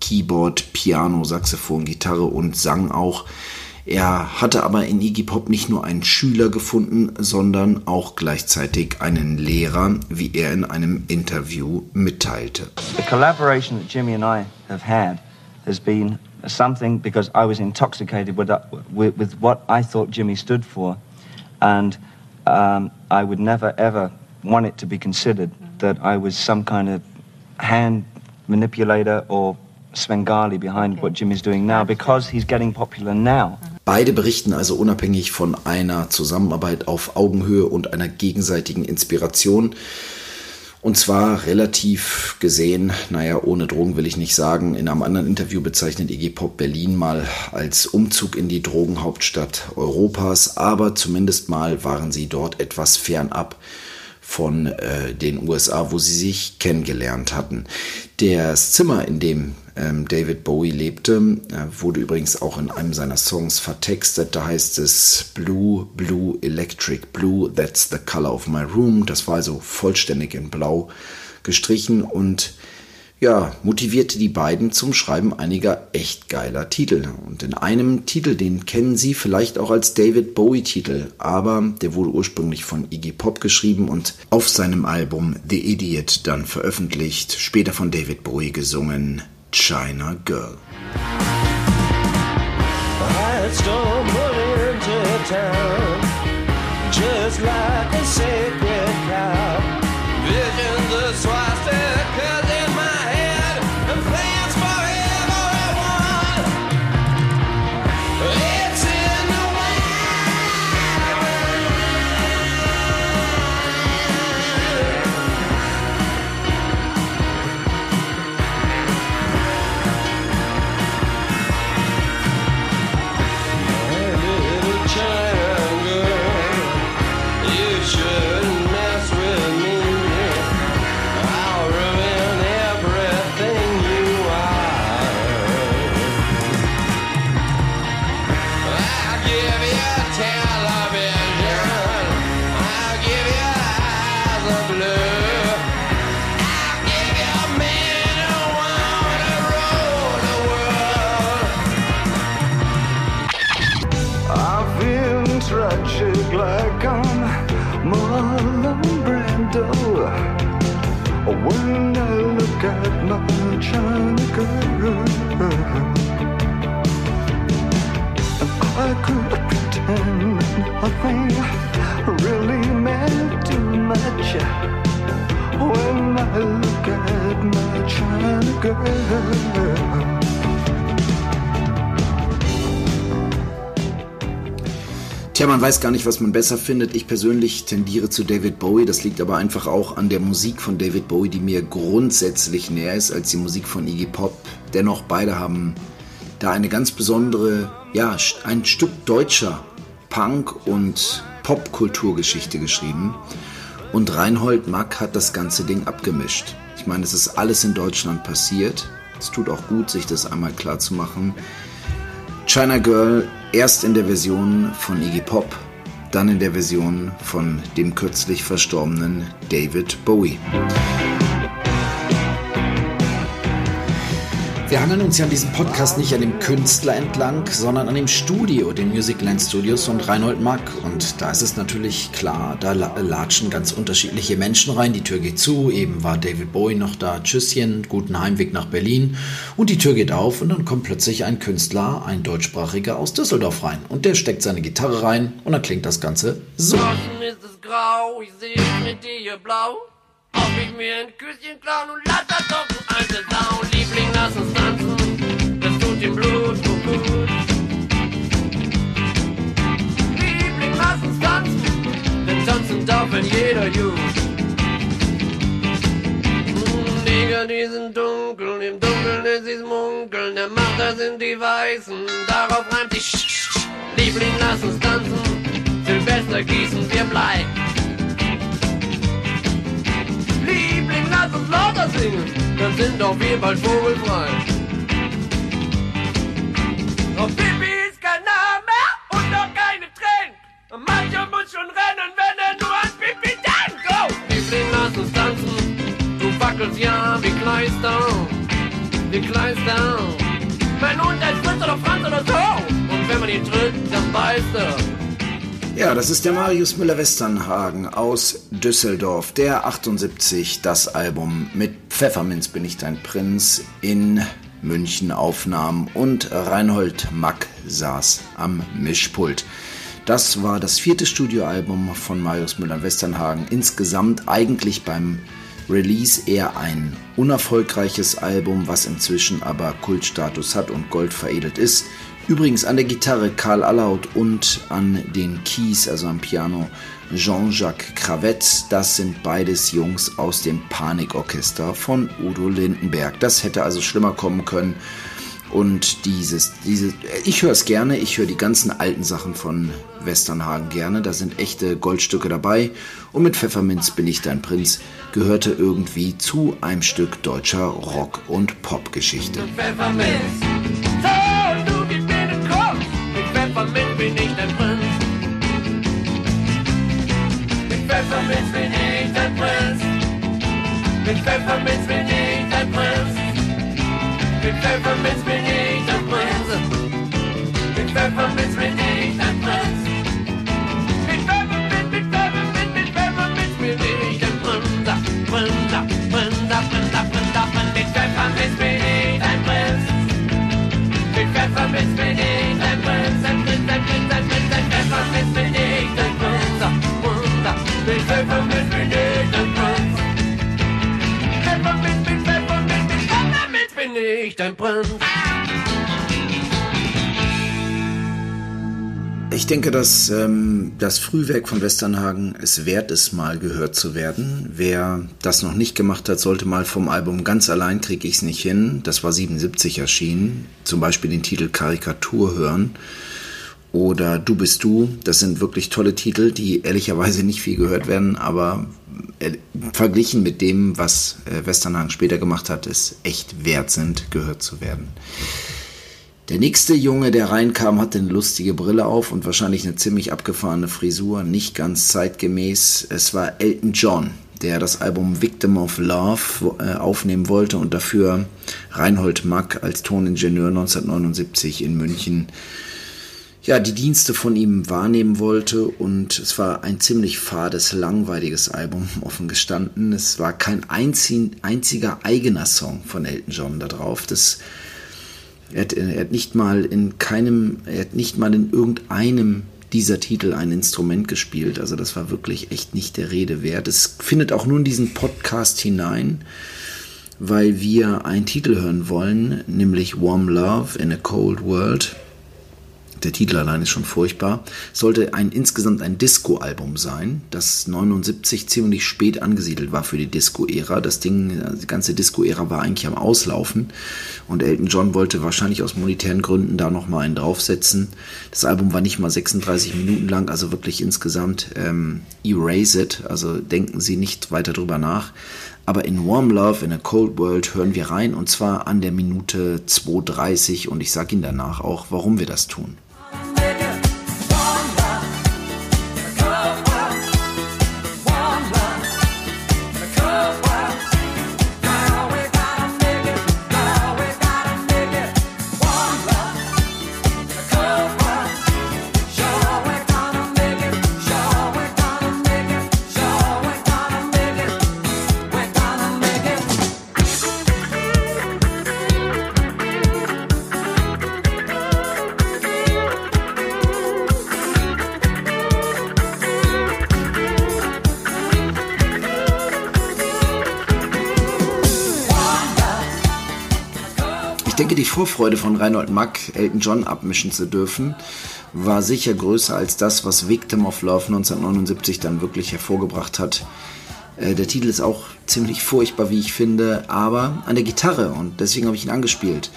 Keyboard, Piano, Saxophon, Gitarre und sang auch. Er hatte aber in Iggy Pop nicht nur einen Schüler gefunden, sondern auch gleichzeitig einen Lehrer, wie er in einem Interview mitteilte. The collaboration that Jimmy and I have had has been something because I was intoxicated with, that, with, with what I thought Jimmy stood for, and um, I would never ever want it to be considered that I was some kind of hand manipulator or Svengali behind what Jimmy's doing now because he's getting popular now. Beide berichten also unabhängig von einer Zusammenarbeit auf Augenhöhe und einer gegenseitigen Inspiration. Und zwar relativ gesehen, naja, ohne Drogen will ich nicht sagen, in einem anderen Interview bezeichnet Iggy Pop Berlin mal als Umzug in die Drogenhauptstadt Europas, aber zumindest mal waren sie dort etwas fernab von äh, den USA, wo sie sich kennengelernt hatten. Das Zimmer, in dem ähm, David Bowie lebte, äh, wurde übrigens auch in einem seiner Songs vertextet. Da heißt es Blue, Blue, Electric Blue, that's the color of my room. Das war also vollständig in Blau gestrichen und ja, motivierte die beiden zum Schreiben einiger echt geiler Titel. Und in einem Titel, den kennen Sie vielleicht auch als David Bowie-Titel, aber der wurde ursprünglich von Iggy Pop geschrieben und auf seinem Album The Idiot dann veröffentlicht, später von David Bowie gesungen, China Girl. I stumbled into town just like a sacred cow. Visions of swastikas weiß gar nicht, was man besser findet. Ich persönlich tendiere zu David Bowie. Das liegt aber einfach auch an der Musik von David Bowie, die mir grundsätzlich näher ist als die Musik von Iggy Pop. Dennoch, beide haben da eine ganz besondere, ja, ein Stück deutscher Punk- und Popkulturgeschichte geschrieben. Und Reinhold Mack hat das ganze Ding abgemischt. Ich meine, es ist alles in Deutschland passiert. Es tut auch gut, sich das einmal klar zu machen. China Girl erst in der Version von Iggy Pop, dann in der Version von dem kürzlich verstorbenen David Bowie. Wir hangeln uns ja in diesem Podcast nicht an dem Künstler entlang, sondern an dem Studio, den Musicland Studios und Reinhold Mack. Und da ist es natürlich klar, da latschen ganz unterschiedliche Menschen rein. Die Tür geht zu, eben war David Bowie noch da. Tschüsschen, guten Heimweg nach Berlin. Und die Tür geht auf und dann kommt plötzlich ein Künstler, ein deutschsprachiger aus Düsseldorf rein. Und der steckt seine Gitarre rein und dann klingt das Ganze so. Draußen ist es grau, ich sehe mit dir blau. Ob ich mir ein Küsschen klauen und lass das doch Sau. Lass uns tanzen, das tut dem Blut gut. Liebling, lass uns tanzen, denn tanzen darf in jeder Jugend. Die sind dunkel, im Dunkeln ist sie's munkeln, der Macht, das sind die Weißen, darauf reimt sich. Liebling, lass uns tanzen, Silvester gießen wir Blei. Liebling, lass uns lauter singen, dann sind auch wir bald vogelfrei. Doch Pipi ist kein Name und auch keine Tränen. Mancher muss schon rennen, wenn er nur an Pipi denkt. Go! Liebling, lass uns tanzen, du wackelst ja wie Kleister, wie Kleister. Mein Hund heißt Fritz oder Franz oder so. Und wenn man ihn tritt, dann beißt er. Ja, das ist der Marius Müller-Westernhagen aus Düsseldorf, der 78 das Album mit Pfefferminz bin ich dein Prinz in München aufnahm und Reinhold Mack saß am Mischpult. Das war das vierte Studioalbum von Marius Müller-Westernhagen. Insgesamt eigentlich beim Release eher ein unerfolgreiches Album, was inzwischen aber Kultstatus hat und Gold veredelt ist. Übrigens an der Gitarre Karl Allaut und an den Keys, also am Piano, Jean-Jacques Kravetz. Das sind beides Jungs aus dem Panikorchester von Udo Lindenberg. Das hätte also schlimmer kommen können. Und dieses, diese, ich höre es gerne, ich höre die ganzen alten Sachen von Westernhagen gerne. Da sind echte Goldstücke dabei. Und mit Pfefferminz bin ich dein Prinz gehörte irgendwie zu einem Stück deutscher Rock- und Popgeschichte. Pfefferminz. Pfefferminz bin ich dein Prinz. Mit Pfefferminz bin ich dein Prinz. Mit Pfefferminz bin ich dein Prinz. Mit Pfefferminz bin ich dein Prinz. Mit Pfefferminz bin ich dein Prinz. Mit Pfefferminz, mit Pfefferminz, mit Pfefferminz bin ich dein Prinz. Prinz, Prinz, Prinz, Prinz. Mit Pfefferminz bin ich dein Prinz. Mit Pfefferminz bin ich Pfefferminz bin ich. Ich denke, dass ähm, das Frühwerk von Westernhagen es wert ist, mal gehört zu werden. Wer das noch nicht gemacht hat, sollte mal vom Album Ganz allein krieg ich's nicht hin. Das war 77 erschienen. Zum Beispiel den Titel Karikatur hören. Oder Du bist du. Das sind wirklich tolle Titel, die ehrlicherweise nicht viel gehört werden, aber verglichen mit dem, was äh, Westernhagen später gemacht hat, es echt wert sind, gehört zu werden. Der nächste Junge, der reinkam, hatte eine lustige Brille auf und wahrscheinlich eine ziemlich abgefahrene Frisur, nicht ganz zeitgemäß. Es war Elton John, der das Album Victim of Love äh, aufnehmen wollte und dafür Reinhold Mack als Toningenieur 1979 in München ja, die Dienste von ihm wahrnehmen wollte und es war ein ziemlich fades, langweiliges Album, offen gestanden. Es war kein einzig, einziger eigener Song von Elton John da drauf. Das er hat, er hat nicht mal in keinem, er hat nicht mal in irgendeinem dieser Titel ein Instrument gespielt. Also das war wirklich echt nicht der Rede wert. Es findet auch nur in diesen Podcast hinein, weil wir einen Titel hören wollen, nämlich Warm Love in a Cold World. Der Titel allein ist schon furchtbar. Sollte ein insgesamt ein Disco-Album sein, das 79 ziemlich spät angesiedelt war für die Disco-Ära. Das Ding, die ganze Disco-Ära war eigentlich am Auslaufen und Elton John wollte wahrscheinlich aus monetären Gründen da noch mal einen draufsetzen. Das Album war nicht mal 36 Minuten lang, also wirklich insgesamt ähm, erase it. Also denken Sie nicht weiter drüber nach. Aber in Warm Love in a Cold World hören wir rein und zwar an der Minute 2.30 und ich sage Ihnen danach auch, warum wir das tun. Die Vorfreude von Reinhold Mack, Elton John abmischen zu dürfen, war sicher größer als das, was Victim of Love 1979 dann wirklich hervorgebracht hat. Äh, Der Titel ist auch ziemlich furchtbar, wie ich finde, aber an der Gitarre und deswegen habe ich ihn angespielt.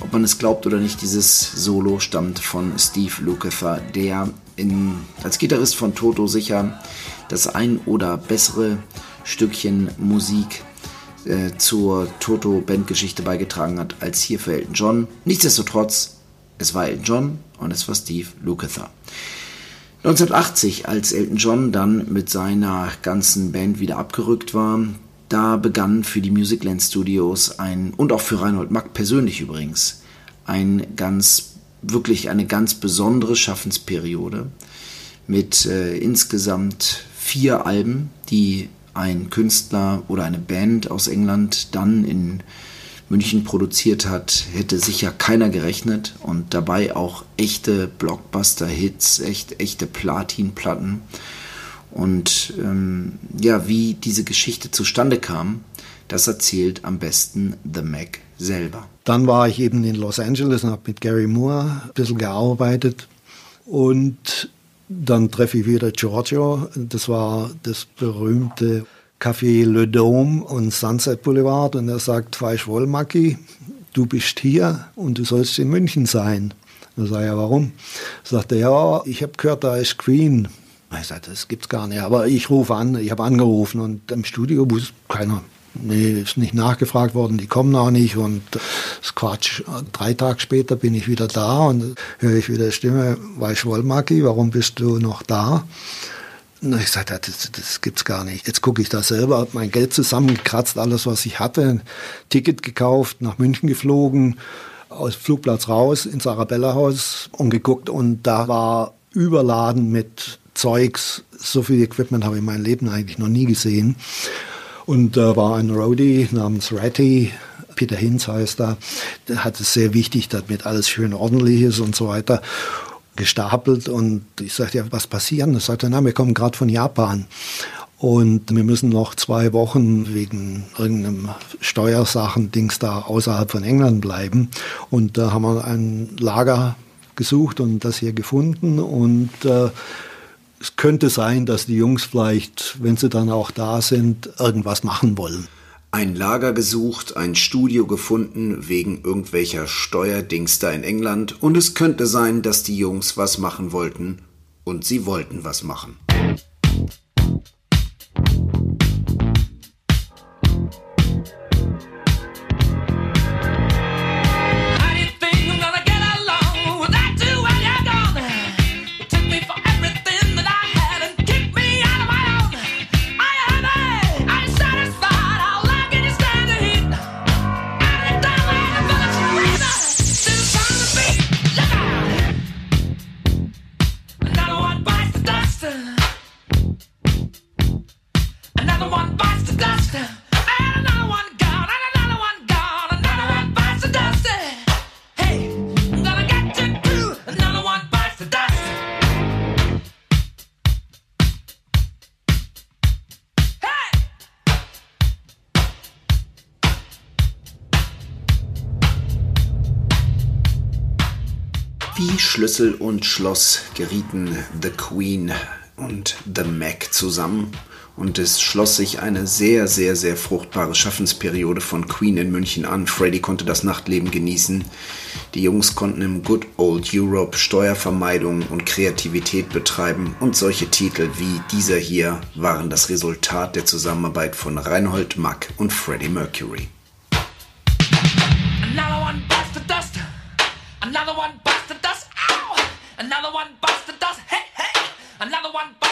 Ob man es glaubt oder nicht, dieses Solo stammt von Steve Lukather, der in, als Gitarrist von Toto sicher das ein oder bessere Stückchen Musik äh, zur Toto-Bandgeschichte beigetragen hat, als hier für Elton John. Nichtsdestotrotz, es war Elton John und es war Steve Lukather. 1980, als Elton John dann mit seiner ganzen Band wieder abgerückt war, da begann für die Musicland Studios ein, und auch für Reinhold Mack persönlich übrigens, ein ganz, wirklich eine ganz besondere Schaffensperiode mit äh, insgesamt vier Alben, die ein Künstler oder eine Band aus England dann in München produziert hat, hätte sicher keiner gerechnet und dabei auch echte Blockbuster-Hits, echt, echte Platinplatten. Und ähm, ja, wie diese Geschichte zustande kam, das erzählt am besten The Mac selber. Dann war ich eben in Los Angeles und habe mit Gary Moore ein bisschen gearbeitet. Und dann treffe ich wieder Giorgio. Das war das berühmte Café Le Dome und Sunset Boulevard. Und er sagt, Weißt wohl, Maki, du bist hier und du sollst in München sein. Da sage ich, ja, warum? Sagt er, ja, ich habe gehört, da ist Queen. Ich sagte, das gibt's gar nicht. Aber ich rufe an, ich habe angerufen und im Studio wusste keiner. Nee, ist nicht nachgefragt worden, die kommen auch nicht und das Quatsch. Drei Tage später bin ich wieder da und höre ich wieder Stimme, Weißt Wollmaki, warum bist du noch da? Und ich sagte, das, das gibt's gar nicht. Jetzt gucke ich da selber, habe mein Geld zusammengekratzt, alles was ich hatte, ein Ticket gekauft, nach München geflogen, aus Flugplatz raus ins Arabella-Haus und geguckt und da war überladen mit Zeugs. So viel Equipment habe ich in meinem Leben eigentlich noch nie gesehen. Und da war ein Roadie namens Ratty, Peter Hinz heißt er, der hat es sehr wichtig, damit alles schön ordentlich ist und so weiter, gestapelt. Und ich sagte, ja, was passiert? Er sagte, na, wir kommen gerade von Japan. Und wir müssen noch zwei Wochen wegen irgendeinem Steuersachen-Dings da außerhalb von England bleiben. Und da haben wir ein Lager gesucht und das hier gefunden. Und äh, es könnte sein, dass die Jungs vielleicht, wenn sie dann auch da sind, irgendwas machen wollen. Ein Lager gesucht, ein Studio gefunden wegen irgendwelcher Steuerdings da in England und es könnte sein, dass die Jungs was machen wollten und sie wollten was machen. Schlüssel und Schloss gerieten The Queen und The Mac zusammen und es schloss sich eine sehr, sehr, sehr fruchtbare Schaffensperiode von Queen in München an. Freddie konnte das Nachtleben genießen. Die Jungs konnten im Good Old Europe Steuervermeidung und Kreativität betreiben und solche Titel wie dieser hier waren das Resultat der Zusammenarbeit von Reinhold Mack und Freddie Mercury. Another one! Another one the dust. Hey, hey! Another one bites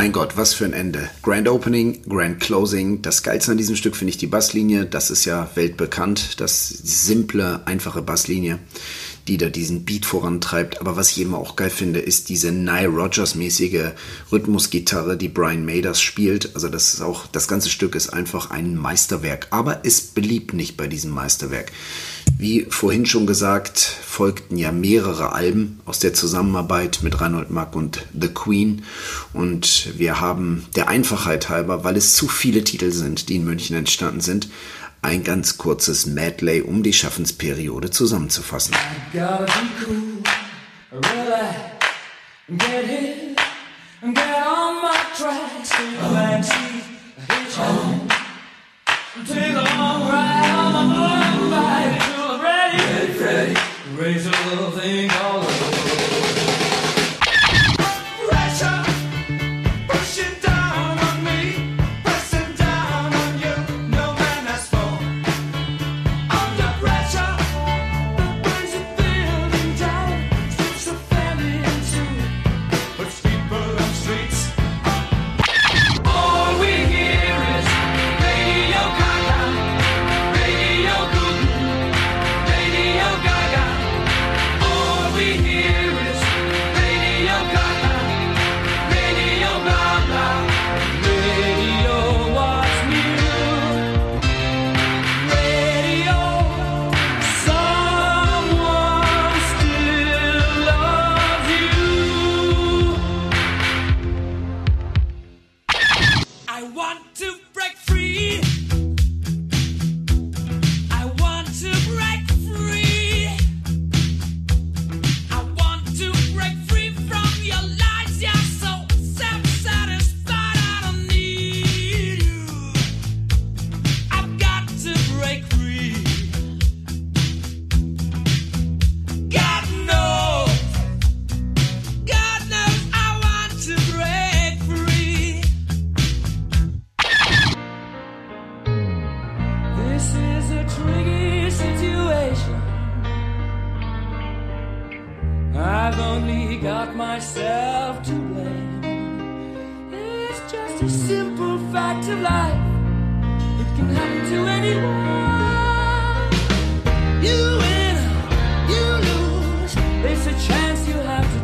Mein Gott, was für ein Ende. Grand Opening, Grand Closing. Das Geilste an diesem Stück finde ich die Basslinie. Das ist ja weltbekannt. Das simple, einfache Basslinie, die da diesen Beat vorantreibt. Aber was ich eben auch geil finde, ist diese Nile Rodgers-mäßige Rhythmusgitarre, die Brian Maders spielt. Also das ist auch, das ganze Stück ist einfach ein Meisterwerk. Aber ist beliebt nicht bei diesem Meisterwerk. Wie vorhin schon gesagt, folgten ja mehrere Alben aus der Zusammenarbeit mit Reinhold Mack und The Queen. Und wir haben der Einfachheit halber, weil es zu viele Titel sind, die in München entstanden sind, ein ganz kurzes Medley, um die Schaffensperiode zusammenzufassen. Gotta be cool, relax, get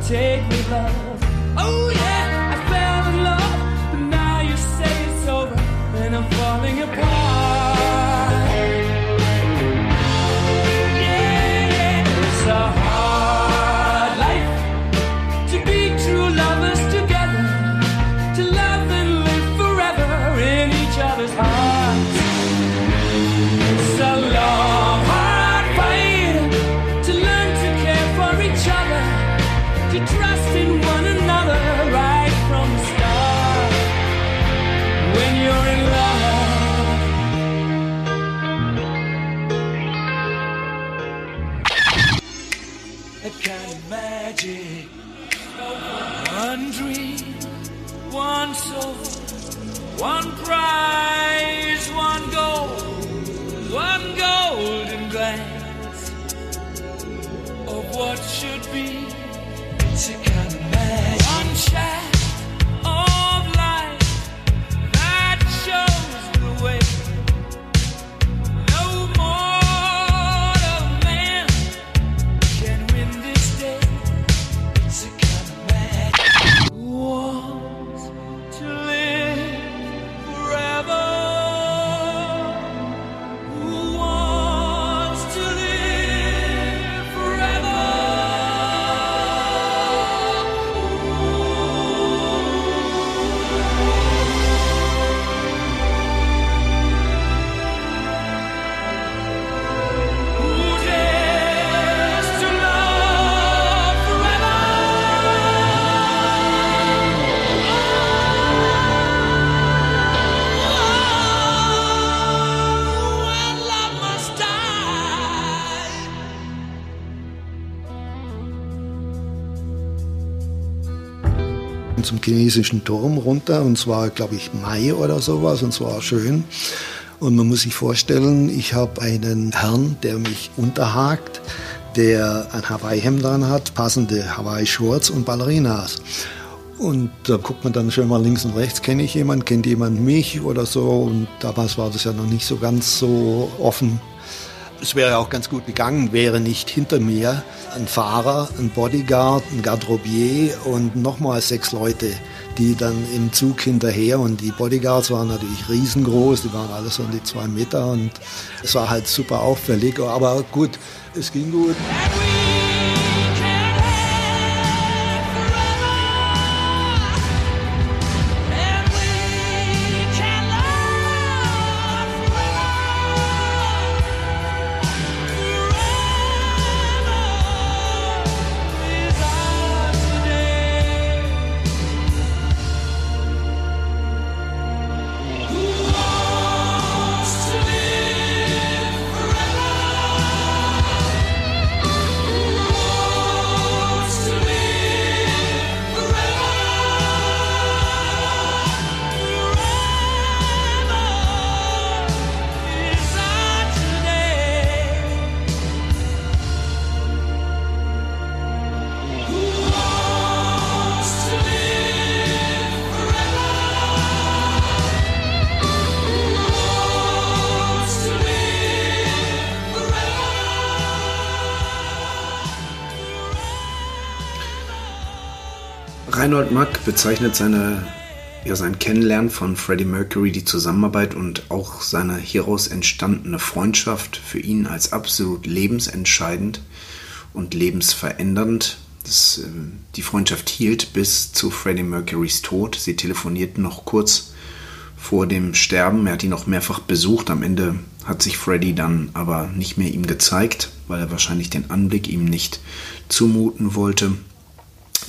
take with love. Oh yeah, zum chinesischen Turm runter und zwar, glaube ich, Mai oder sowas und zwar schön. Und man muss sich vorstellen, ich habe einen Herrn, der mich unterhakt, der ein Hawaii-Hemd dran hat, passende Hawaii-Shorts und Ballerinas. Und da guckt man dann schon mal links und rechts, kenne ich jemanden, kennt jemand mich oder so. Und damals war das ja noch nicht so ganz so offen. Es wäre auch ganz gut gegangen, wäre nicht hinter mir ein Fahrer, ein Bodyguard, ein Garderobier und nochmal sechs Leute, die dann im Zug hinterher und die Bodyguards waren natürlich riesengroß, die waren alle so um die zwei Meter und es war halt super auffällig, aber gut, es ging gut. Reinhold Mack bezeichnet seine, ja, sein Kennenlernen von Freddie Mercury, die Zusammenarbeit und auch seine hieraus entstandene Freundschaft für ihn als absolut lebensentscheidend und lebensverändernd. Das, äh, die Freundschaft hielt bis zu Freddie Mercurys Tod. Sie telefonierten noch kurz vor dem Sterben. Er hat ihn noch mehrfach besucht. Am Ende hat sich Freddie dann aber nicht mehr ihm gezeigt, weil er wahrscheinlich den Anblick ihm nicht zumuten wollte.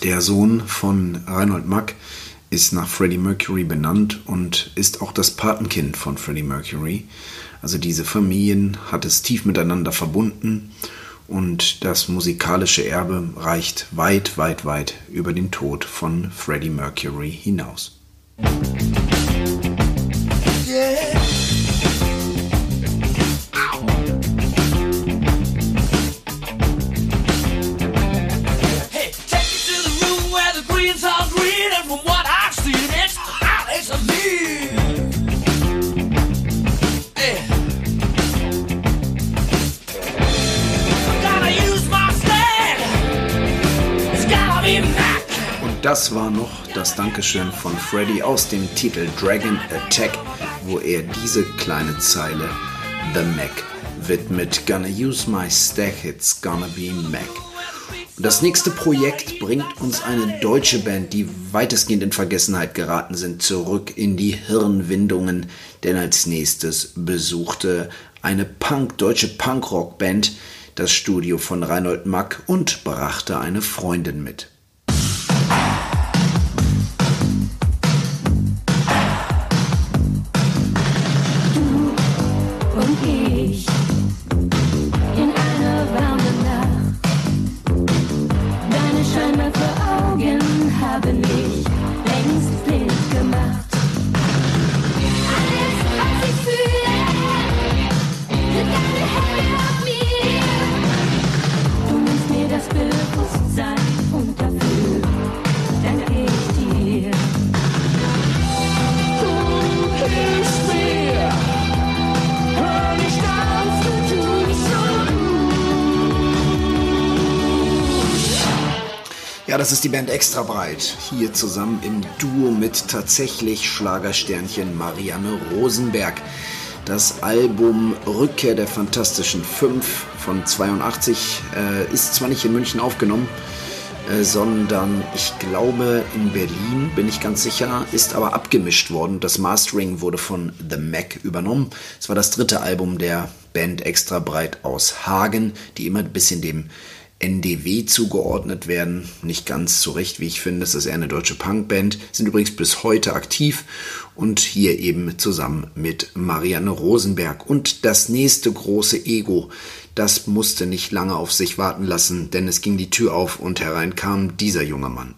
Der Sohn von Reinhold Mack ist nach Freddie Mercury benannt und ist auch das Patenkind von Freddie Mercury. Also diese Familien hat es tief miteinander verbunden und das musikalische Erbe reicht weit, weit, weit über den Tod von Freddie Mercury hinaus. Yeah. Das war noch das Dankeschön von Freddy aus dem Titel Dragon Attack, wo er diese kleine Zeile The Mac widmet. Gonna use my stack, it's gonna be Mac. Und das nächste Projekt bringt uns eine deutsche Band, die weitestgehend in Vergessenheit geraten sind, zurück in die Hirnwindungen, denn als nächstes besuchte eine Punk, deutsche Punkrock-Band das Studio von Reinhold Mack und brachte eine Freundin mit. Das ist die Band Extra Breit. Hier zusammen im Duo mit tatsächlich Schlagersternchen Marianne Rosenberg. Das Album Rückkehr der Fantastischen Fünf von 82 äh, ist zwar nicht in München aufgenommen, äh, sondern ich glaube in Berlin, bin ich ganz sicher, ist aber abgemischt worden. Das Mastering wurde von The Mac übernommen. Es war das dritte Album der Band Extra Breit aus Hagen, die immer ein bisschen dem NDW zugeordnet werden. Nicht ganz zu Recht, wie ich finde. Es ist eher eine deutsche Punkband. Sind übrigens bis heute aktiv und hier eben zusammen mit Marianne Rosenberg. Und das nächste große Ego, das musste nicht lange auf sich warten lassen, denn es ging die Tür auf und herein kam dieser junge Mann.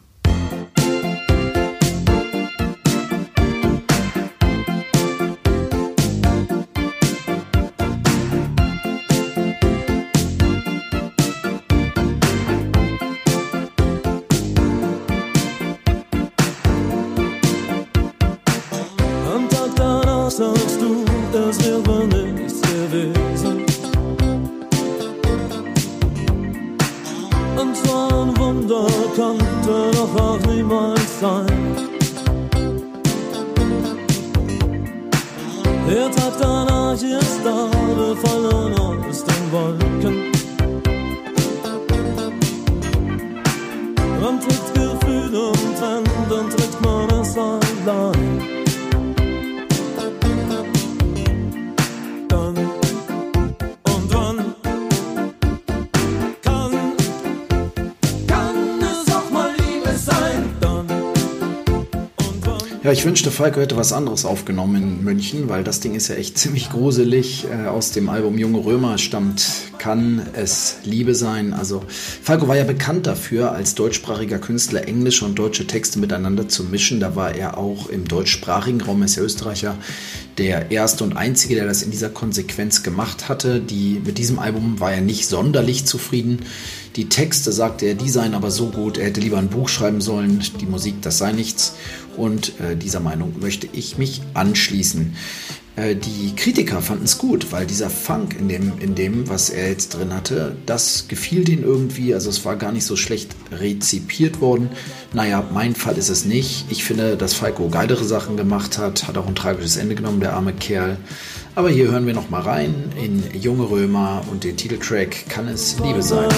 Ich wünschte, Falco hätte was anderes aufgenommen in München, weil das Ding ist ja echt ziemlich gruselig. Äh, aus dem Album Junge Römer stammt Kann es Liebe sein? Also, Falco war ja bekannt dafür, als deutschsprachiger Künstler englische und deutsche Texte miteinander zu mischen. Da war er auch im deutschsprachigen Raum, er ist ja Österreicher, der erste und einzige, der das in dieser Konsequenz gemacht hatte. Die, mit diesem Album war er nicht sonderlich zufrieden. Die Texte, sagte er, die seien aber so gut, er hätte lieber ein Buch schreiben sollen, die Musik, das sei nichts. Und äh, dieser Meinung möchte ich mich anschließen. Äh, die Kritiker fanden es gut, weil dieser Funk in dem, in dem, was er jetzt drin hatte, das gefiel denen irgendwie. Also es war gar nicht so schlecht rezipiert worden. Naja, mein Fall ist es nicht. Ich finde, dass Falco geilere Sachen gemacht hat, hat auch ein tragisches Ende genommen, der arme Kerl. Aber hier hören wir noch mal rein in Junge Römer und den Titeltrack Kann es Liebe sein?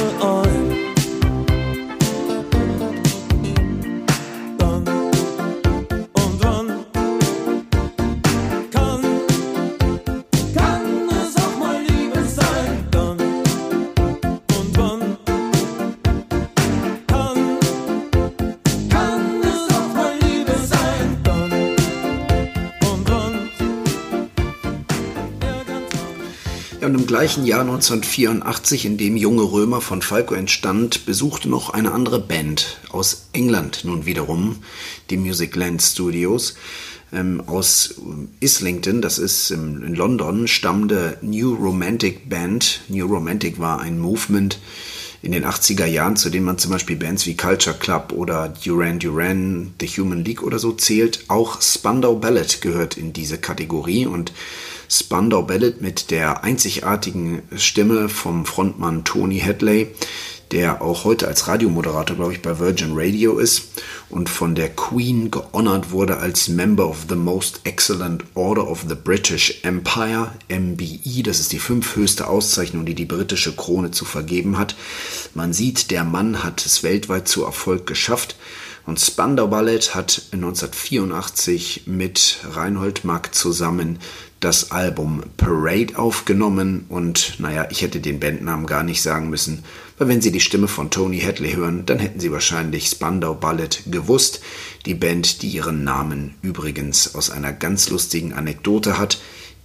Gleichen Jahr 1984, in dem Junge Römer von Falco entstand, besuchte noch eine andere Band aus England nun wiederum die Musicland Studios. Ähm, aus Islington, das ist im, in London, stammende New Romantic Band. New Romantic war ein Movement in den 80er Jahren, zu dem man zum Beispiel Bands wie Culture Club oder Duran Duran, The Human League oder so zählt. Auch Spandau Ballet gehört in diese Kategorie und Spandau Ballet mit der einzigartigen Stimme vom Frontmann Tony Hadley, der auch heute als Radiomoderator, glaube ich, bei Virgin Radio ist und von der Queen gehonored wurde als Member of the Most Excellent Order of the British Empire, MBE. Das ist die fünfhöchste Auszeichnung, die die britische Krone zu vergeben hat. Man sieht, der Mann hat es weltweit zu Erfolg geschafft. Und Spandau Ballet hat 1984 mit Reinhold Mack zusammen das Album Parade aufgenommen und naja, ich hätte den Bandnamen gar nicht sagen müssen, weil wenn Sie die Stimme von Tony Hadley hören, dann hätten Sie wahrscheinlich Spandau Ballet gewusst. Die Band, die ihren Namen übrigens aus einer ganz lustigen Anekdote hat,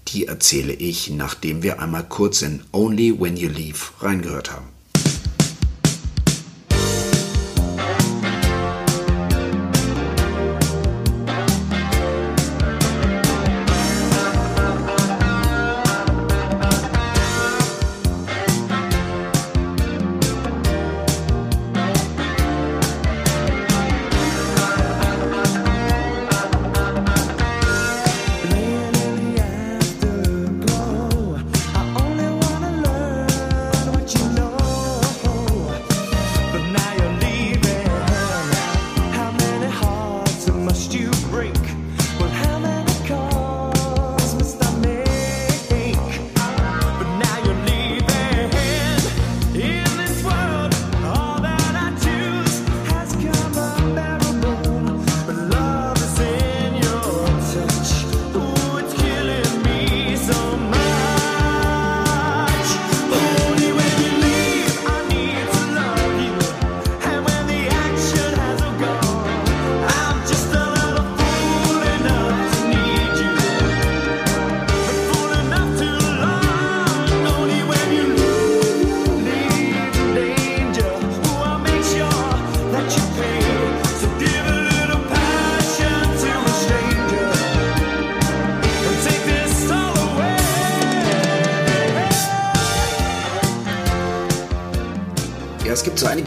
die erzähle ich, nachdem wir einmal kurz in Only When You Leave reingehört haben.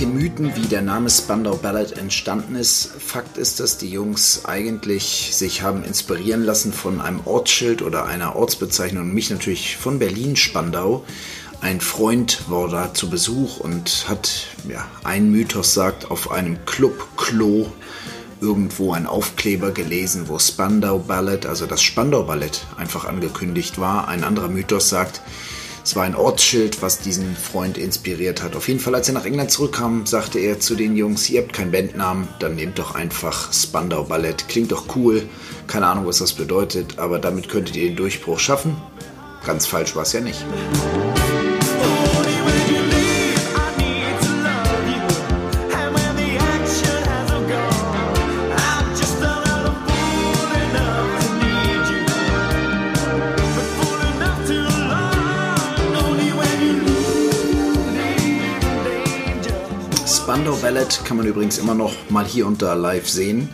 Mythen, wie der Name Spandau Ballet entstanden ist. Fakt ist, dass die Jungs eigentlich sich haben inspirieren lassen von einem Ortsschild oder einer Ortsbezeichnung, mich natürlich von Berlin Spandau. Ein Freund war da zu Besuch und hat, ja, ein Mythos sagt, auf einem Club-Klo irgendwo ein Aufkleber gelesen, wo Spandau Ballet, also das Spandau Ballett, einfach angekündigt war. Ein anderer Mythos sagt, es war ein Ortsschild, was diesen Freund inspiriert hat. Auf jeden Fall, als er nach England zurückkam, sagte er zu den Jungs, ihr habt keinen Bandnamen, dann nehmt doch einfach Spandau Ballett. Klingt doch cool. Keine Ahnung, was das bedeutet, aber damit könntet ihr den Durchbruch schaffen. Ganz falsch war es ja nicht. Ballet kann man übrigens immer noch mal hier und da live sehen.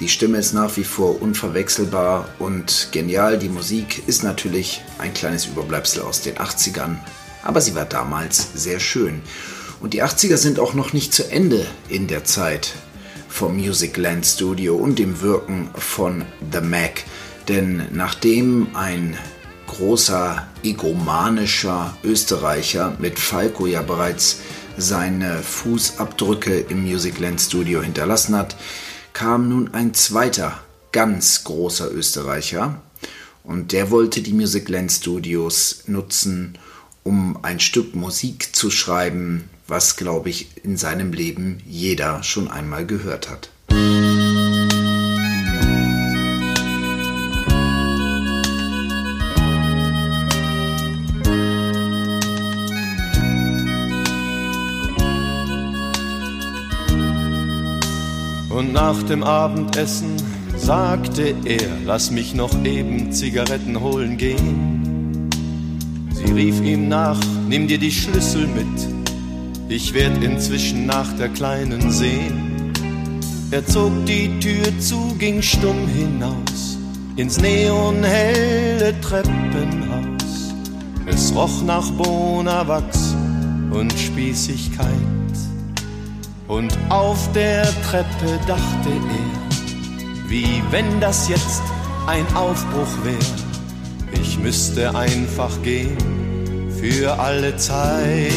Die Stimme ist nach wie vor unverwechselbar und genial. Die Musik ist natürlich ein kleines Überbleibsel aus den 80ern, aber sie war damals sehr schön. Und die 80er sind auch noch nicht zu Ende in der Zeit vom Musicland Studio und dem Wirken von The Mac. Denn nachdem ein großer egomanischer Österreicher mit Falco ja bereits seine Fußabdrücke im Musicland Studio hinterlassen hat, kam nun ein zweiter ganz großer Österreicher und der wollte die Musicland Studios nutzen, um ein Stück Musik zu schreiben, was, glaube ich, in seinem Leben jeder schon einmal gehört hat. Nach dem Abendessen sagte er, lass mich noch eben Zigaretten holen gehen. Sie rief ihm nach, nimm dir die Schlüssel mit, ich werd inzwischen nach der Kleinen sehen. Er zog die Tür zu, ging stumm hinaus, ins neonhelle Treppenhaus. Es roch nach Bonawachs und Spießigkeit. Und auf der Treppe dachte er, wie wenn das jetzt ein Aufbruch wär. Ich müsste einfach gehen für alle Zeit,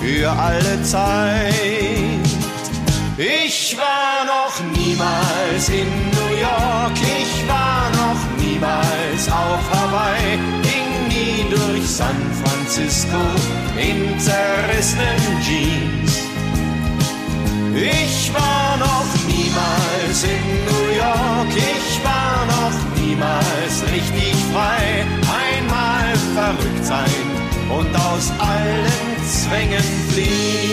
für alle Zeit. Ich war noch niemals in New York, ich war noch niemals auf Hawaii, San Francisco in zerrissenen Jeans. Ich war noch niemals in New York, ich war noch niemals richtig frei. Einmal verrückt sein und aus allen Zwängen fliehen.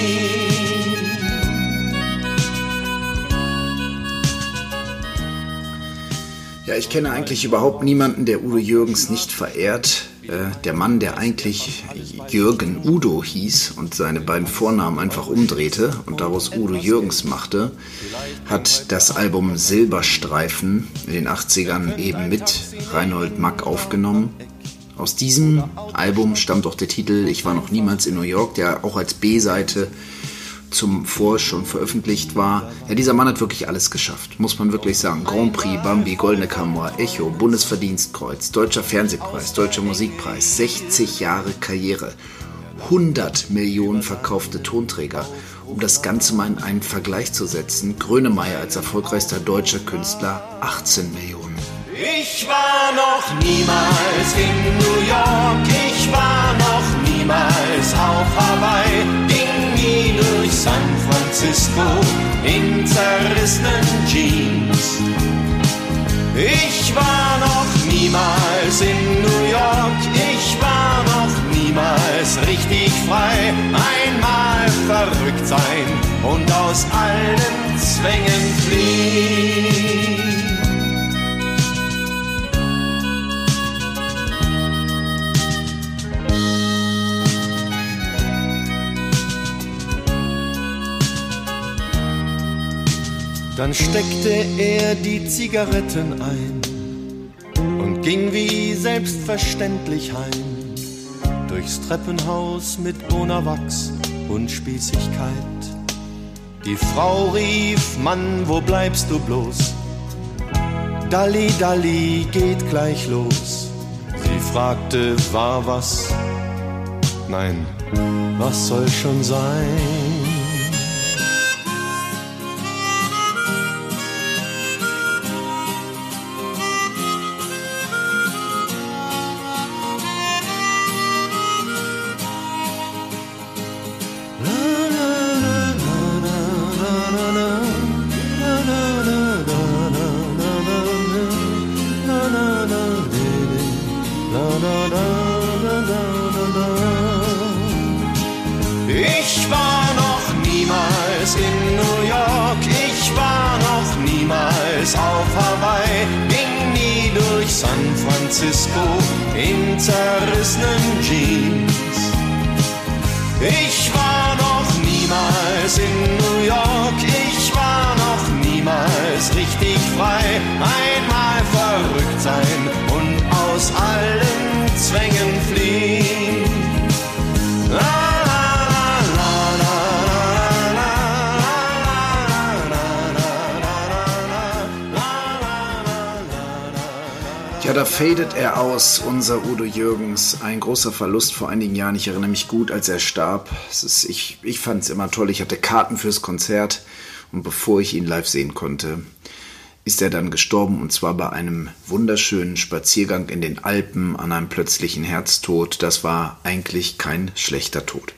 Ja, ich kenne eigentlich überhaupt niemanden, der Udo Jürgens nicht verehrt. Äh, der Mann, der eigentlich Jürgen Udo hieß und seine beiden Vornamen einfach umdrehte und daraus Udo Jürgens machte, hat das Album Silberstreifen in den 80ern eben mit Reinhold Mack aufgenommen. Aus diesem Album stammt auch der Titel Ich war noch niemals in New York, der auch als B-Seite zum Vor schon veröffentlicht war. Ja, dieser Mann hat wirklich alles geschafft, muss man wirklich sagen. Grand Prix, Bambi, Goldene Kamera, Echo, Bundesverdienstkreuz, Deutscher Fernsehpreis, Deutscher Musikpreis, 60 Jahre Karriere, 100 Millionen verkaufte Tonträger. Um das Ganze mal in einen Vergleich zu setzen, Grönemeyer als erfolgreichster deutscher Künstler 18 Millionen. Ich war noch niemals in New York, ich war noch niemals auf Hawaii, nie durch San Francisco in zerrissenen Jeans. Ich war noch niemals in New York, ich war noch niemals richtig frei. Einmal verrückt sein und aus allen Zwängen fliehen. Dann steckte er die Zigaretten ein und ging wie selbstverständlich heim. Durchs Treppenhaus mit Bonawachs und Spießigkeit. Die Frau rief, Mann, wo bleibst du bloß? Dalli, Dalli, geht gleich los. Sie fragte, war was? Nein, was soll schon sein? Ich war noch niemals in New York, ich war noch niemals auf Hawaii, ging nie durch San Francisco in zerrissenen Jeans. Ich war noch niemals in New York, ich war noch niemals richtig frei. Einmal verrückt sein und aus allen Zwängen fliehen. Ja, da fadet er aus, unser Udo Jürgens. Ein großer Verlust vor einigen Jahren. Ich erinnere mich gut, als er starb. Ist, ich ich fand es immer toll. Ich hatte Karten fürs Konzert. Und bevor ich ihn live sehen konnte, ist er dann gestorben. Und zwar bei einem wunderschönen Spaziergang in den Alpen an einem plötzlichen Herztod. Das war eigentlich kein schlechter Tod.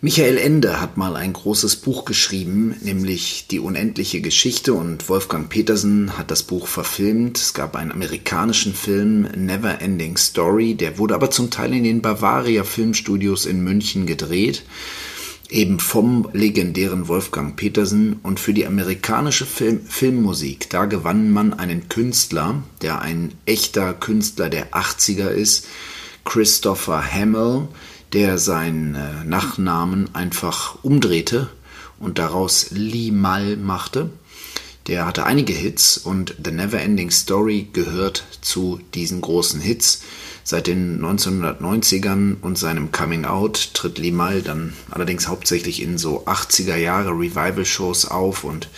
Michael Ende hat mal ein großes Buch geschrieben, nämlich Die unendliche Geschichte und Wolfgang Petersen hat das Buch verfilmt. Es gab einen amerikanischen Film, Never Ending Story, der wurde aber zum Teil in den Bavaria Filmstudios in München gedreht, eben vom legendären Wolfgang Petersen und für die amerikanische Film Filmmusik, da gewann man einen Künstler, der ein echter Künstler der 80er ist, Christopher Hamill, der seinen äh, Nachnamen einfach umdrehte und daraus Limal machte. Der hatte einige Hits und The Neverending Story gehört zu diesen großen Hits. Seit den 1990ern und seinem Coming Out tritt Limal dann allerdings hauptsächlich in so 80er Jahre Revival-Shows auf und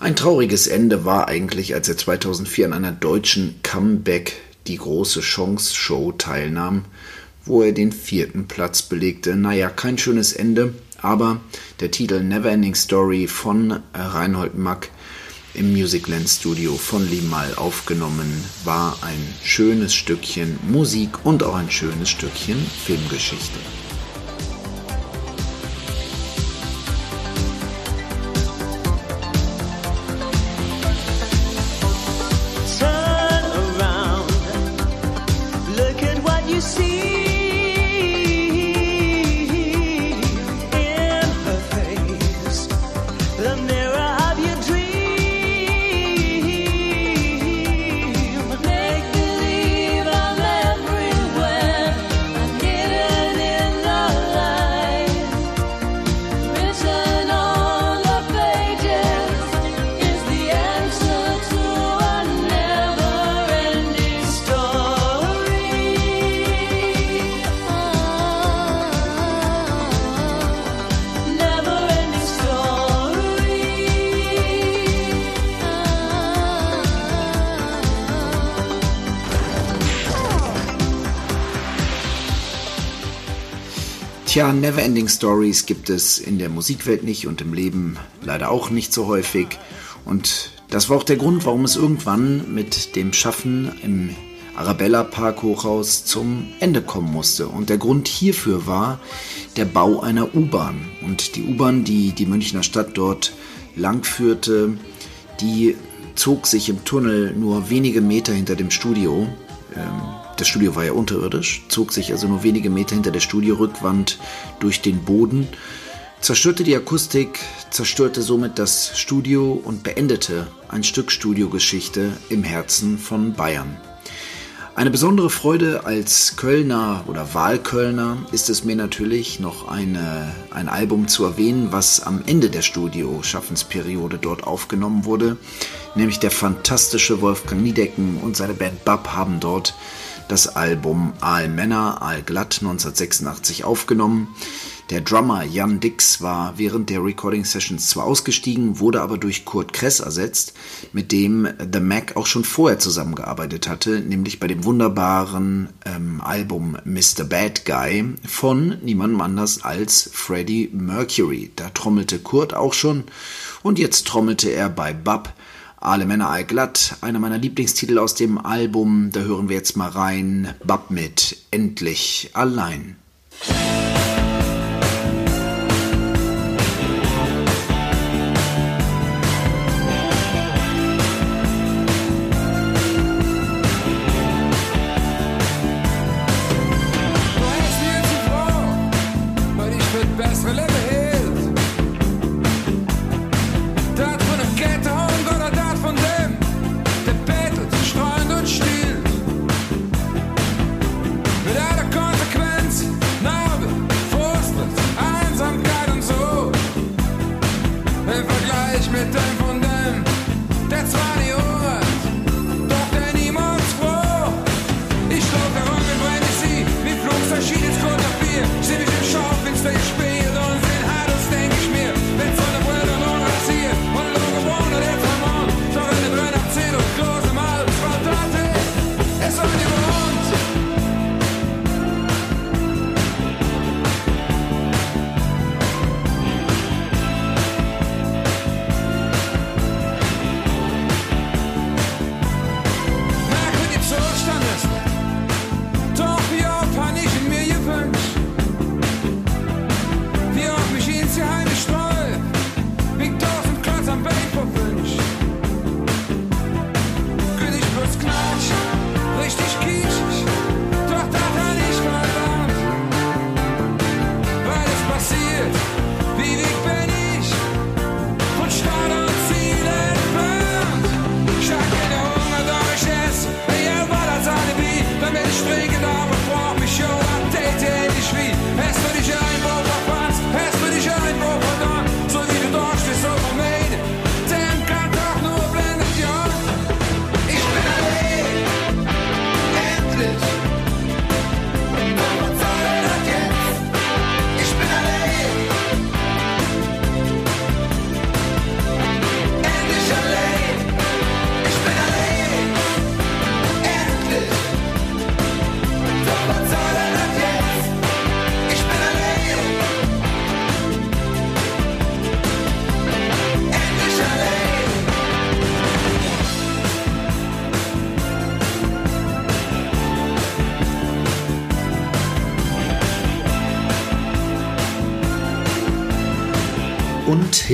ein trauriges Ende war eigentlich, als er 2004 an einer deutschen Comeback die große Chance Show teilnahm wo er den vierten Platz belegte. Naja, kein schönes Ende, aber der Titel Neverending Story von Reinhold Mack im Musicland Studio von Limal aufgenommen war ein schönes Stückchen Musik und auch ein schönes Stückchen Filmgeschichte. Tja, Neverending Stories gibt es in der Musikwelt nicht und im Leben leider auch nicht so häufig. Und das war auch der Grund, warum es irgendwann mit dem Schaffen im Arabella Park Hochhaus zum Ende kommen musste. Und der Grund hierfür war der Bau einer U-Bahn. Und die U-Bahn, die die Münchner Stadt dort langführte, die zog sich im Tunnel nur wenige Meter hinter dem Studio. Ähm, das Studio war ja unterirdisch, zog sich also nur wenige Meter hinter der Studiorückwand durch den Boden, zerstörte die Akustik, zerstörte somit das Studio und beendete ein Stück Studiogeschichte im Herzen von Bayern. Eine besondere Freude als Kölner oder Wahlkölner ist es mir natürlich, noch eine, ein Album zu erwähnen, was am Ende der Studio-Schaffensperiode dort aufgenommen wurde. Nämlich der fantastische Wolfgang Niedecken und seine Band Bab haben dort das Album Aal Männer, Aal Glatt 1986 aufgenommen. Der Drummer Jan Dix war während der Recording Sessions zwar ausgestiegen, wurde aber durch Kurt Kress ersetzt, mit dem The Mac auch schon vorher zusammengearbeitet hatte, nämlich bei dem wunderbaren ähm, Album Mr. Bad Guy von niemandem anders als Freddie Mercury. Da trommelte Kurt auch schon und jetzt trommelte er bei Bub alle Männer allglatt, einer meiner Lieblingstitel aus dem Album. Da hören wir jetzt mal rein. Bub mit Endlich allein.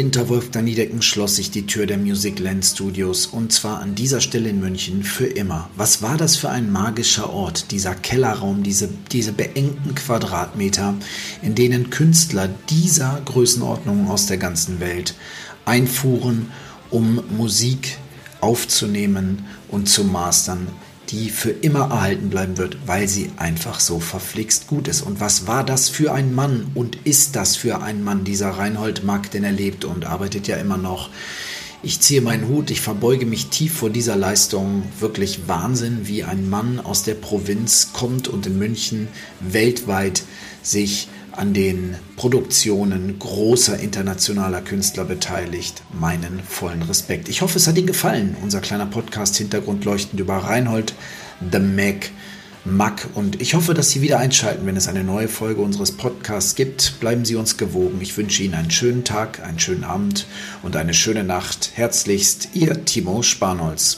Hinter Wolfgang Niedecken schloss sich die Tür der Music Land Studios und zwar an dieser Stelle in München für immer. Was war das für ein magischer Ort, dieser Kellerraum, diese, diese beengten Quadratmeter, in denen Künstler dieser Größenordnung aus der ganzen Welt einfuhren, um Musik aufzunehmen und zu mastern, die für immer erhalten bleiben wird, weil sie einfach so verflixt gut ist. Und was war das für ein Mann und ist das für ein Mann, dieser Reinhold Mack, denn er lebt und arbeitet ja immer noch. Ich ziehe meinen Hut, ich verbeuge mich tief vor dieser Leistung. Wirklich Wahnsinn, wie ein Mann aus der Provinz kommt und in München weltweit sich an den Produktionen großer internationaler Künstler beteiligt. Meinen vollen Respekt. Ich hoffe, es hat Ihnen gefallen. Unser kleiner Podcast Hintergrundleuchtend über Reinhold The Mac Mack. Und ich hoffe, dass Sie wieder einschalten, wenn es eine neue Folge unseres Podcasts gibt. Bleiben Sie uns gewogen. Ich wünsche Ihnen einen schönen Tag, einen schönen Abend und eine schöne Nacht. Herzlichst, Ihr Timo Spanholz.